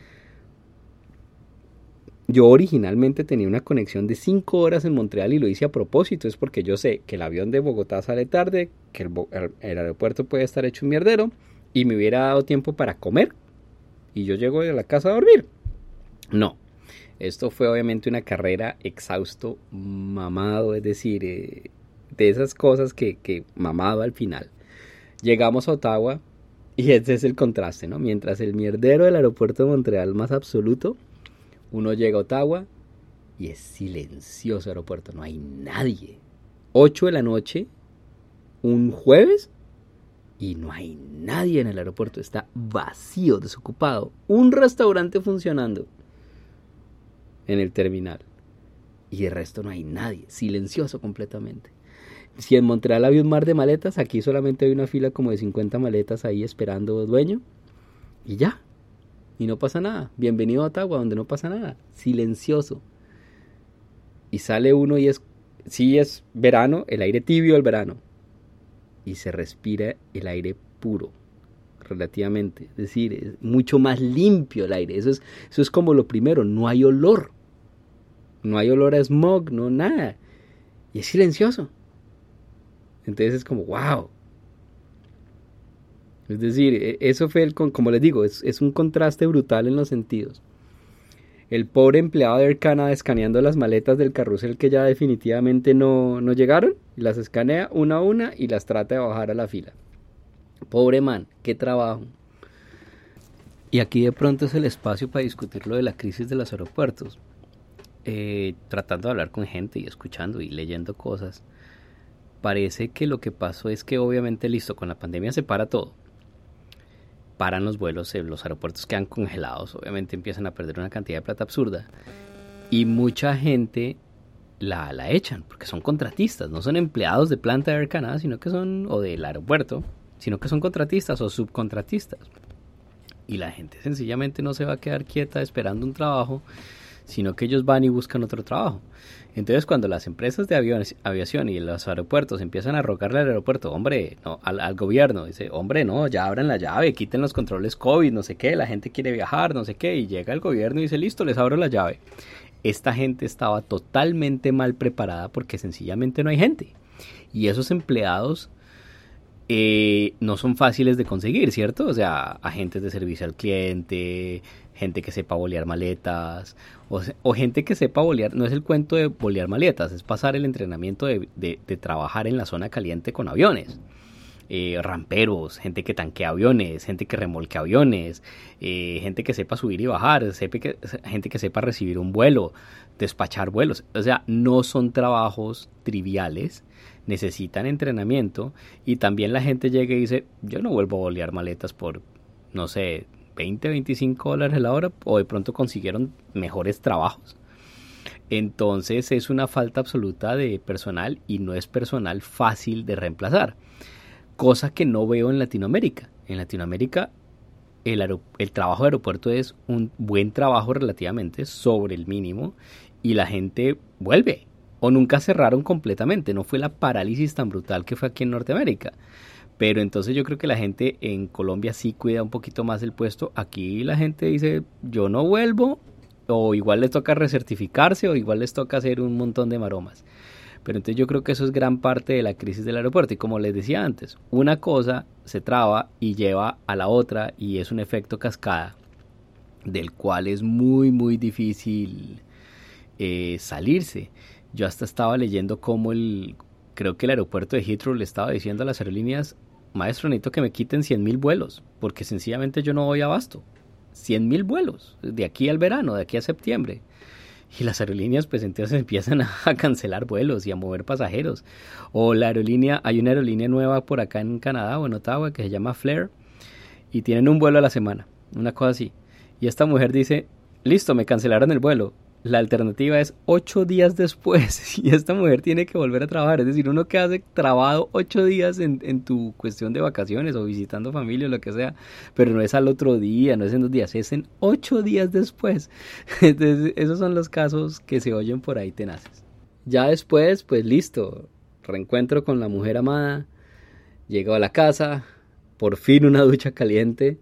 Yo originalmente tenía una conexión de 5 horas en Montreal y lo hice a propósito. Es porque yo sé que el avión de Bogotá sale tarde, que el, aeropuerto puede estar hecho un mierdero y me hubiera dado tiempo para comer. Y yo llego a la casa a dormir. No. Esto fue obviamente una carrera exhausto, mamado, es decir, eh, de esas cosas que, que mamado al final. Llegamos a Ottawa y <laughs> ese es el contraste, ¿no? Mientras el mierdero del aeropuerto de Montreal más absoluto uno llega a Ottawa y es silencioso el aeropuerto, no hay nadie. 8 de la noche, un jueves, y no hay nadie en el aeropuerto, está vacío, desocupado. Un restaurante funcionando en el terminal. Y el resto no hay nadie, silencioso completamente. Si en Montreal había un mar de maletas, aquí solamente hay una fila como de 50 maletas ahí esperando dueño. Y ya, y no pasa nada. Bienvenido a Ottawa, donde no pasa nada. Silencioso. Y sale uno y es, sí es verano, el aire tibio el verano. Y se respira el aire puro, relativamente. Es decir, mucho más limpio el aire. Eso es, eso es como lo primero, no hay olor. No hay olor a smog, no nada. Y es silencioso. Entonces es como, wow, es decir, e, eso fue, el, como les digo, es, un contraste brutal en los sentidos. El pobre empleado de Air Canada escaneando las maletas del carrusel que ya definitivamente no, no llegaron, las escanea una a una y las trata de bajar a la fila. Pobre man, qué trabajo. Y aquí de pronto es el espacio para discutir lo de la crisis de los aeropuertos. Eh, tratando de hablar con gente y escuchando y leyendo cosas, parece que lo que pasó es que obviamente listo, con la pandemia se para todo paran los vuelos, eh, los aeropuertos quedan congelados, obviamente empiezan a perder una cantidad de plata absurda. Y mucha gente la, la echan, porque son contratistas, no son empleados de planta de Air Canada, sino que son, o del aeropuerto, sino que son contratistas o subcontratistas. Y la gente sencillamente no se va a quedar quieta esperando un trabajo, sino que ellos van y buscan otro trabajo. Entonces, cuando las empresas de aviación y los aeropuertos empiezan a rogarle al aeropuerto, hombre, no, al, gobierno, dice, hombre, no, ya abran la llave, quiten los controles COVID, no sé qué, la gente quiere viajar, no sé qué, y llega el gobierno y dice, listo, les abro la llave. Esta gente estaba totalmente mal preparada porque sencillamente no hay gente. Y esos empleados eh, no son fáciles de conseguir, ¿cierto? O sea, agentes de servicio al cliente, gente que sepa bolear maletas, o, gente que sepa bolear, no es el cuento de bolear maletas, es pasar el entrenamiento de, trabajar en la zona caliente con aviones. Eh, ramperos, gente que tanquea aviones, gente que remolque aviones, eh, gente que sepa subir y bajar, gente que sepa recibir un vuelo, despachar vuelos. O sea, no son trabajos triviales, necesitan entrenamiento y también la gente llega y dice, yo no vuelvo a bolear maletas por, no sé, 20, 25 dólares la hora o de pronto consiguieron mejores trabajos. Entonces es una falta absoluta de personal y no es personal fácil de reemplazar. Cosa que no veo en Latinoamérica. En Latinoamérica el, el trabajo de aeropuerto es un buen trabajo relativamente sobre el mínimo y la gente vuelve o nunca cerraron completamente. No fue la parálisis tan brutal que fue aquí en Norteamérica. Pero entonces yo creo que la gente en Colombia sí cuida un poquito más el puesto. Aquí la gente dice, yo no vuelvo, o igual les toca recertificarse, o igual les toca hacer un montón de maromas. Pero entonces yo creo que eso es gran parte de la crisis del aeropuerto. Y como les decía antes, una cosa se traba y lleva a la otra y es un efecto cascada del cual es muy, muy difícil eh, salirse. Yo hasta estaba leyendo cómo el, creo que el aeropuerto de Heathrow le estaba diciendo a las aerolíneas, maestro, necesito que me quiten 100 mil vuelos, porque sencillamente yo no voy a abasto. 100 mil vuelos, de aquí al verano, de aquí a septiembre. Y las aerolíneas pues entonces <laughs> empiezan a cancelar vuelos y a mover pasajeros. O la aerolínea, hay una aerolínea nueva por acá en Canadá o en Ottawa que se llama Flair y tienen un vuelo a la semana, una cosa así. Y esta mujer dice, listo, me cancelaron el vuelo, la alternativa es ocho días después <laughs> y esta mujer tiene que volver a trabajar. Es decir, uno que hace trabado ocho días en, tu cuestión de vacaciones o visitando familia o lo que sea, pero no es al otro día, no es en dos días, es en ocho días después. <laughs> Entonces, esos son los casos que se oyen por ahí tenaces. Ya después, pues listo, reencuentro con la mujer amada, Llego a la casa, por fin una ducha caliente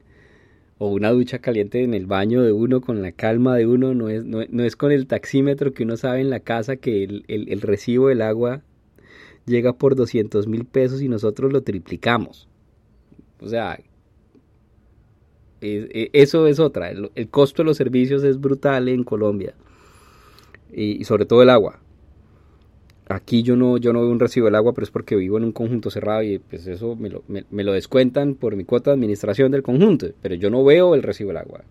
o una ducha caliente en el baño de uno con la calma de uno, no es, no, es con el taxímetro que uno sabe en la casa que el, el recibo del agua llega por 200 mil pesos y nosotros lo triplicamos. O sea, e, eso es otra. El, costo de los servicios es brutal en Colombia. Y, sobre todo el agua. Aquí yo no, yo no veo un recibo del agua, pero es porque vivo en un conjunto cerrado y pues eso me lo, me, lo descuentan por mi cuota de administración del conjunto. Pero yo no veo el recibo del agua.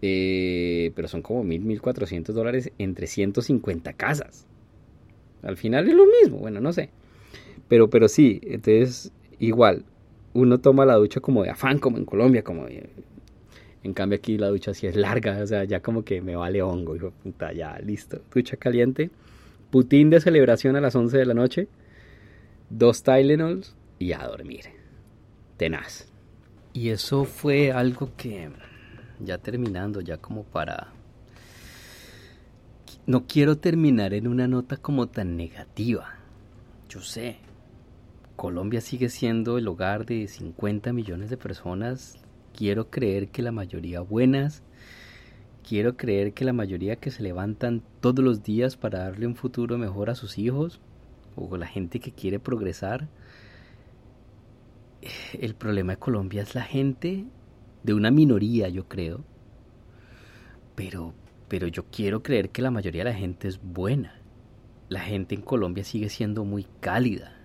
Eh, pero son como mil, mil cuatrocientos dólares entre 150 casas. Al final es lo mismo, bueno, no sé. Pero, pero sí, entonces igual, uno toma la ducha como de afán, como en Colombia, como En cambio aquí la ducha sí es larga, o sea, ya como que me vale hongo, hijo puta, ya, listo. Ducha caliente, putín de celebración a las 11 de la noche, dos Tylenols y a dormir. Tenaz. Y eso fue algo que, ya terminando, ya como para... No quiero terminar en una nota como tan negativa. Yo sé, Colombia sigue siendo el hogar de 50 millones de personas. Quiero creer que la mayoría buenas. Quiero creer que la mayoría que se levantan todos los días para darle un futuro mejor a sus hijos o la gente que quiere progresar. El problema de Colombia es la gente de una minoría, yo creo. Pero, pero yo quiero creer que la mayoría de la gente es buena. La gente en Colombia sigue siendo muy cálida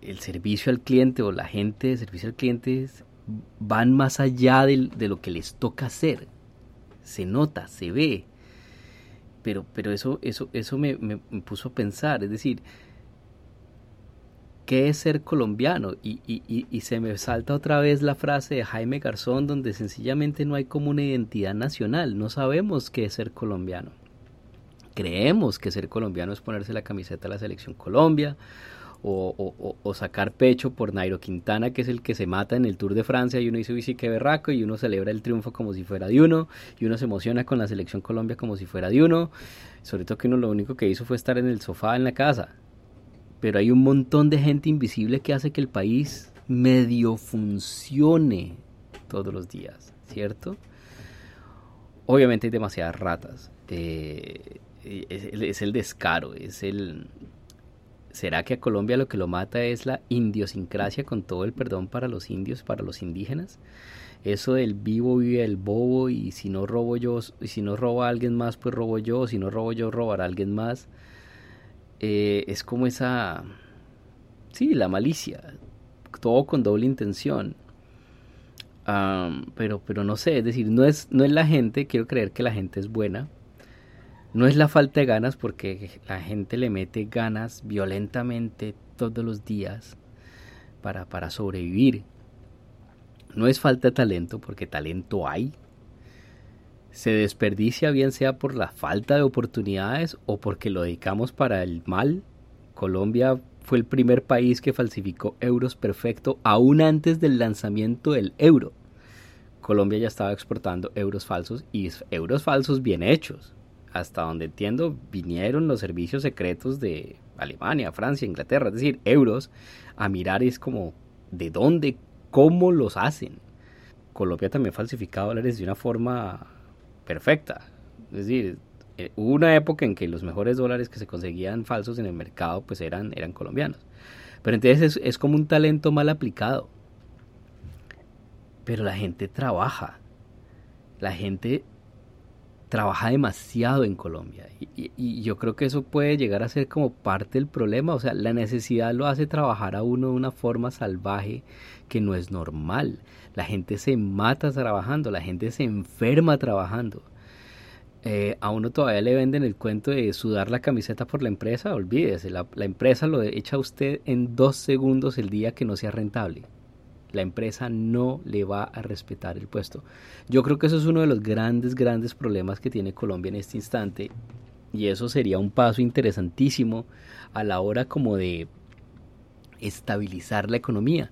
el, servicio al cliente o la gente de servicio al cliente van más allá de, lo que les toca hacer. Se nota, se ve. Pero, pero eso, eso, eso me, puso a pensar. Es decir, ¿qué es ser colombiano? Y, y, y, se me salta otra vez la frase de Jaime Garzón, donde sencillamente no hay como una identidad nacional. No sabemos qué es ser colombiano. Creemos que ser colombiano es ponerse la camiseta de la selección Colombia o, sacar pecho por Nairo Quintana, que es el que se mata en el Tour de Francia, y uno dice, uy, sí, berraco, y uno celebra el triunfo como si fuera de uno, y uno se emociona con la selección Colombia como si fuera de uno, sobre todo que uno lo único que hizo fue estar en el sofá en la casa. Pero hay un montón de gente invisible que hace que el país medio funcione todos los días, ¿cierto? Obviamente hay demasiadas ratas. Eh, es, el descaro, es el, ¿Será que a Colombia lo que lo mata es la idiosincrasia con todo el perdón para los indios, para los indígenas? Eso del vivo vive el bobo y si no robo yo, y si no roba alguien más, pues robo yo, si no robo yo, robará alguien más. Eh, es como esa, sí, la malicia, todo con doble intención. pero, pero no sé, es decir, no es, no es la gente, quiero creer que la gente es buena, no es la falta de ganas porque la gente le mete ganas violentamente todos los días para, para sobrevivir. No es falta de talento porque talento hay. Se desperdicia bien sea por la falta de oportunidades o porque lo dedicamos para el mal. Colombia fue el primer país que falsificó euros perfecto aún antes del lanzamiento del euro. Colombia ya estaba exportando euros falsos y euros falsos bien hechos hasta donde entiendo, vinieron los servicios secretos de Alemania, Francia, Inglaterra, es decir, euros, a mirar es como de dónde, cómo los hacen. Colombia también falsificaba dólares de una forma perfecta. Es decir, eh, hubo una época en que los mejores dólares que se conseguían falsos en el mercado pues eran, eran colombianos. Pero entonces es, es como un talento mal aplicado. Pero la gente trabaja. La gente trabaja demasiado en Colombia y, yo creo que eso puede llegar a ser como parte del problema, o sea, la necesidad lo hace trabajar a uno de una forma salvaje que no es normal. La gente se mata trabajando, la gente se enferma trabajando. Eh, a uno todavía le venden el cuento de sudar la camiseta por la empresa, olvídese, la, la empresa lo echa a usted en dos segundos el día que no sea rentable la empresa no le va a respetar el puesto. Yo creo que eso es uno de los grandes, grandes problemas que tiene Colombia en este instante y eso sería un paso interesantísimo a la hora como de estabilizar la economía,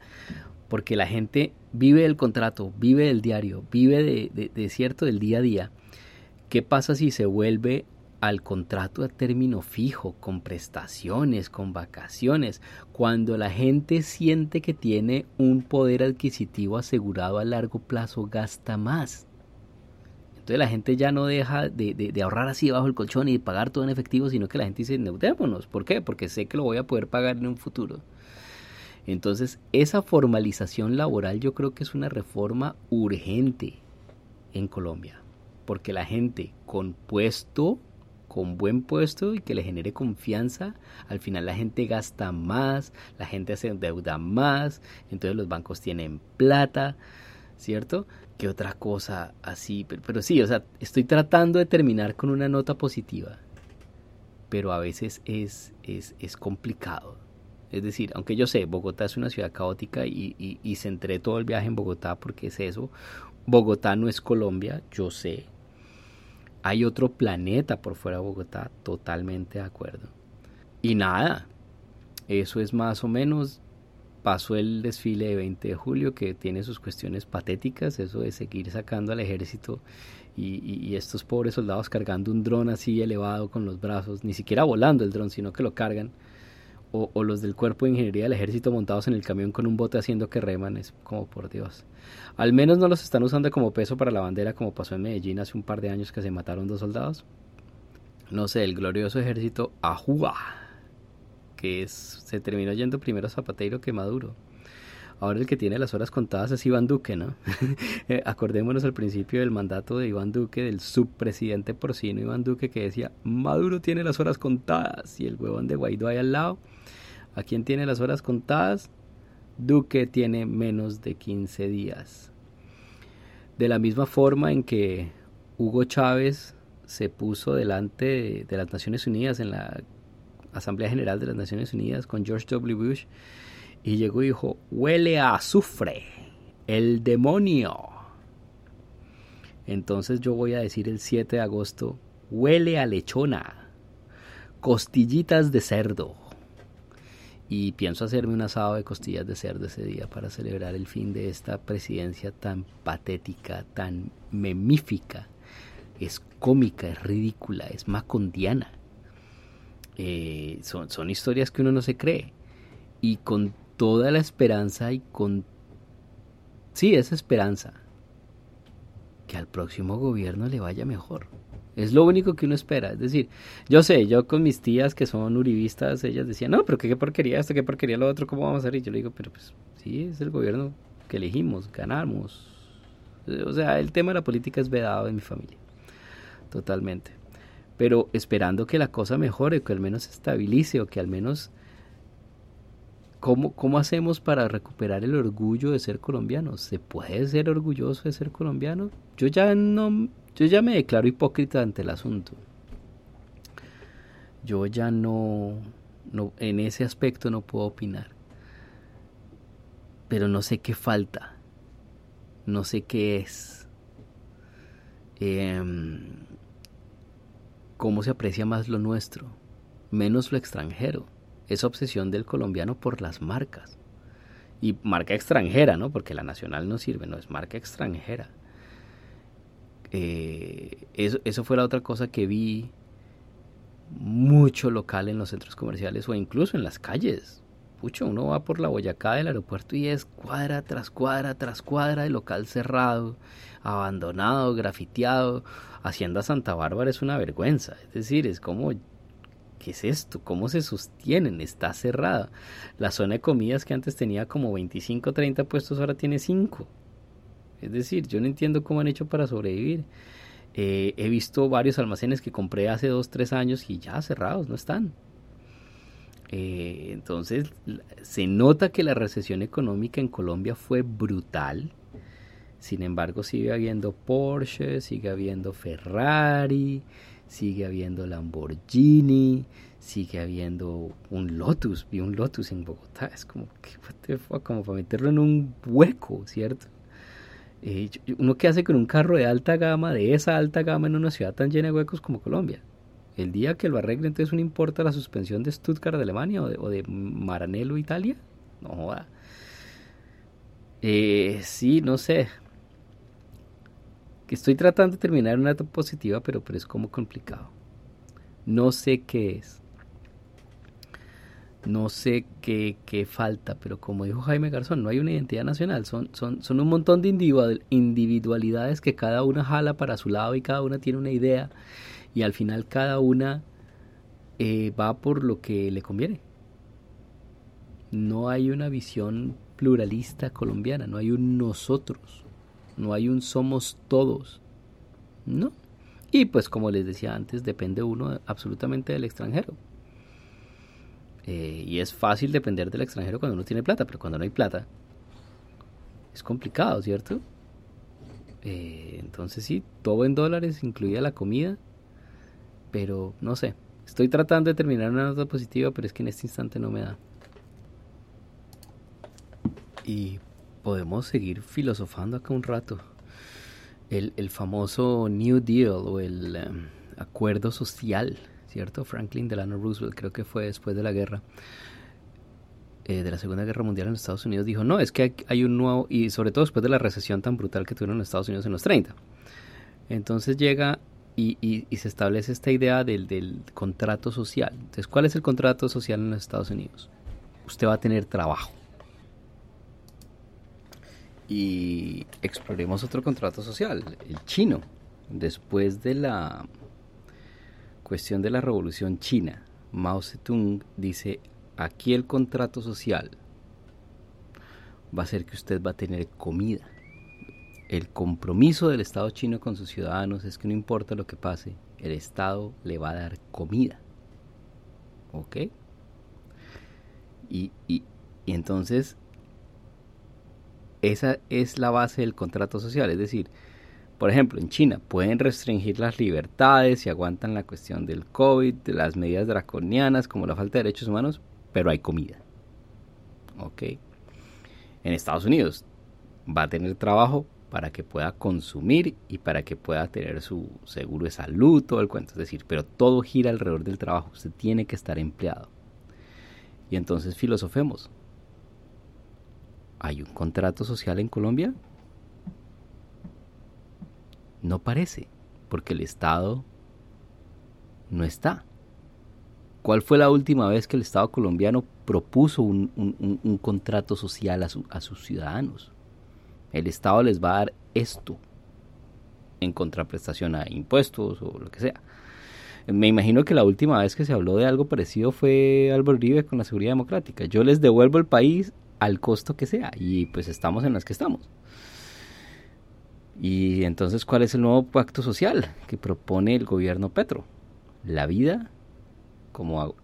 porque la gente vive del contrato, vive del diario, vive de, de cierto del día a día. ¿Qué pasa si se vuelve al contrato a término fijo, con prestaciones, con vacaciones, cuando la gente siente que tiene un poder adquisitivo asegurado a largo plazo, gasta más. Entonces la gente ya no deja de, ahorrar así bajo el colchón y de pagar todo en efectivo, sino que la gente dice, endeudémonos. ¿Por qué? Porque sé que lo voy a poder pagar en un futuro. Entonces, esa formalización laboral yo creo que es una reforma urgente en Colombia, porque la gente con puesto con buen puesto y que le genere confianza, al final la gente gasta más, la gente se endeuda más, entonces los bancos tienen plata, ¿cierto? Que otra cosa así, pero, sí, o sea, estoy tratando de terminar con una nota positiva, pero a veces es, es, es complicado. Es decir, aunque yo sé, Bogotá es una ciudad caótica y, y, y centré todo el viaje en Bogotá porque es eso, Bogotá no es Colombia, yo sé, hay otro planeta por fuera de Bogotá, totalmente de acuerdo. Y nada, eso es más o menos, pasó el desfile de 20 de julio que tiene sus cuestiones patéticas, eso de seguir sacando al ejército y, estos pobres soldados cargando un dron así elevado con los brazos, ni siquiera volando el dron, sino que lo cargan o, los del cuerpo de ingeniería del ejército montados en el camión con un bote haciendo que reman, es como por Dios. Al menos no los están usando como peso para la bandera como pasó en Medellín hace un par de años que se mataron dos soldados. No sé, el glorioso ejército Ajúa, que es, se terminó yendo primero Zapateiro que Maduro. Ahora el que tiene las horas contadas es Iván Duque, ¿no? <laughs> Eh, acordémonos al principio del mandato de Iván Duque, del subpresidente porcino Iván Duque, que decía, Maduro tiene las horas contadas y el huevón de Guaidó ahí al lado ¿A quién tiene las horas contadas? Duque tiene menos de 15 días. De la misma forma en que Hugo Chávez se puso delante de, las Naciones Unidas en la Asamblea General de las Naciones Unidas con George W. Bush y llegó y dijo, huele a azufre, el demonio. Entonces yo voy a decir el 7 de agosto, huele a lechona, costillitas de cerdo y pienso hacerme un asado de costillas de cerdo ese día para celebrar el fin de esta presidencia tan patética, tan memífica. Es cómica, es ridícula, es macondiana. Eh, son, son historias que uno no se cree. Y con toda la esperanza y con... Sí, esa esperanza. Que al próximo gobierno le vaya mejor. Es lo único que uno espera. Es decir, yo sé, yo con mis tías que son uribistas, ellas decían, no, pero qué, porquería esto, qué porquería lo otro, ¿cómo vamos a hacer? Y yo le digo, pero pues sí, es el gobierno que elegimos, ganamos. O sea, el tema de la política es vedado en mi familia. Totalmente. Pero esperando que la cosa mejore, que al menos se estabilice o que al menos... ¿Cómo, ¿Cómo hacemos para recuperar el orgullo de ser colombiano? ¿Se puede ser orgulloso de ser colombiano? Yo ya no yo ya me declaro hipócrita ante el asunto. Yo ya no, no, en ese aspecto no puedo opinar. Pero no sé qué falta. No sé qué es. Em, cómo se aprecia más lo nuestro, menos lo extranjero. Esa obsesión del colombiano por las marcas. Y marca extranjera, ¿no? Porque la nacional no sirve, no es marca extranjera. Eh, eso, eso fue la otra cosa que vi mucho local en los centros comerciales o incluso en las calles. Pucho, uno va por la Boyacá del aeropuerto y es cuadra tras cuadra tras cuadra de local cerrado, abandonado, grafiteado. Hacienda Santa Bárbara es una vergüenza. Es decir, es como, ¿qué es esto? ¿Cómo se sostienen? Está cerrada. La zona de comidas que antes tenía como 25 30 puestos ahora tiene 5. Es decir, yo no entiendo cómo han hecho para sobrevivir. Eh, he visto varios almacenes que compré hace dos, tres años y ya cerrados, no están. Eh, entonces, se nota que la recesión económica en Colombia fue brutal. Sin embargo, sigue habiendo Porsche, sigue habiendo Ferrari, sigue habiendo Lamborghini, sigue habiendo un Lotus. Vi un Lotus en Bogotá. Es como, que, como para meterlo en un hueco, ¿cierto? Eh, uno que hace con un carro de alta gama, de esa alta gama en una ciudad tan llena de huecos como Colombia. El día que lo arregle, entonces no importa la suspensión de Stuttgart de Alemania o de, Maranello Italia. No joda. Eh, sí, no sé. Estoy tratando de terminar una nota positiva, pero, pero es como complicado. No sé qué es. No sé qué, falta, pero como dijo Jaime Garzón, no hay una identidad nacional, son, son, son un montón de individualidades que cada una jala para su lado y cada una tiene una idea y al final cada una eh, va por lo que le conviene. No hay una visión pluralista colombiana, no hay un nosotros, no hay un somos todos, ¿no? Y pues como les decía antes, depende uno absolutamente del extranjero. Eh, y es fácil depender del extranjero cuando uno tiene plata, pero cuando no hay plata es complicado, ¿cierto? Eh, entonces sí, todo en dólares, incluida la comida, pero no sé, estoy tratando de terminar una nota positiva, pero es que en este instante no me da. Y podemos seguir filosofando acá un rato. El, el famoso New Deal o el em, acuerdo social, ¿cierto? Franklin Delano Roosevelt, creo que fue después de la guerra, eh, de la Segunda Guerra Mundial en los Estados Unidos, dijo, no, es que hay, un nuevo, y sobre todo después de la recesión tan brutal que tuvieron los Estados Unidos en los 30. Entonces llega y, y, se establece esta idea del, del contrato social. Entonces, ¿cuál es el contrato social en los Estados Unidos? Usted va a tener trabajo y exploremos otro contrato social, el chino. Después de la cuestión de la revolución china, Mao Zedong dice, aquí el contrato social va a ser que usted va a tener comida. El compromiso del Estado chino con sus ciudadanos es que no importa lo que pase, el Estado le va a dar comida. ¿Ok? Y, y, y entonces esa es la base del contrato social. Es decir, por ejemplo, en China pueden restringir las libertades y aguantan la cuestión del COVID, de las medidas draconianas como la falta de derechos humanos, pero hay comida. ¿Ok? En Estados Unidos va a tener trabajo para que pueda consumir y para que pueda tener su seguro de salud, todo el cuento. Es decir, pero todo gira alrededor del trabajo. Usted tiene que estar empleado. Y entonces filosofemos. ¿Hay un contrato social en Colombia? No parece, porque el Estado no está. ¿Cuál fue la última vez que el Estado colombiano propuso un, contrato social a, a sus ciudadanos? El Estado les va a dar esto en contraprestación a impuestos o lo que sea. Me imagino que la última vez que se habló de algo parecido fue Álvaro Uribe con la seguridad democrática. Yo les devuelvo el país al costo que sea y pues estamos en las que estamos. Y entonces, ¿cuál es el nuevo pacto social que propone el gobierno Petro? La vida, como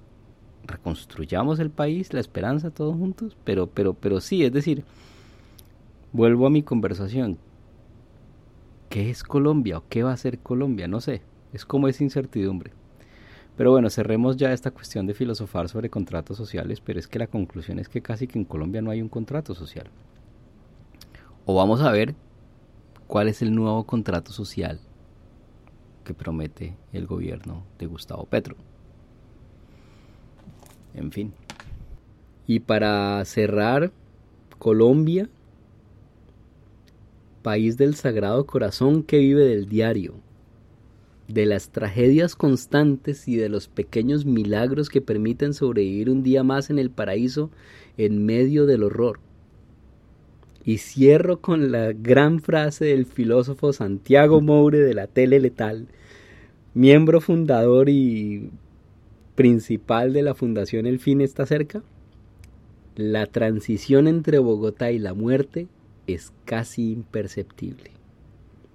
reconstruyamos el país, la esperanza todos juntos, pero pero pero sí, es decir, vuelvo a mi conversación. ¿Qué es Colombia o qué va a ser Colombia? No sé, es como esa incertidumbre. Pero bueno, cerremos ya esta cuestión de filosofar sobre contratos sociales, pero es que la conclusión es que casi que en Colombia no hay un contrato social. O vamos a ver cuál es el nuevo contrato social que promete el gobierno de Gustavo Petro. En fin. Y para cerrar, Colombia, país del Sagrado Corazón que vive del diario, de las tragedias constantes y de los pequeños milagros que permiten sobrevivir un día más en el paraíso en medio del horror. Y cierro con la gran frase del filósofo Santiago Moure de la tele letal, miembro fundador y principal de la Fundación El Fin está cerca. La transición entre Bogotá y la muerte es casi imperceptible.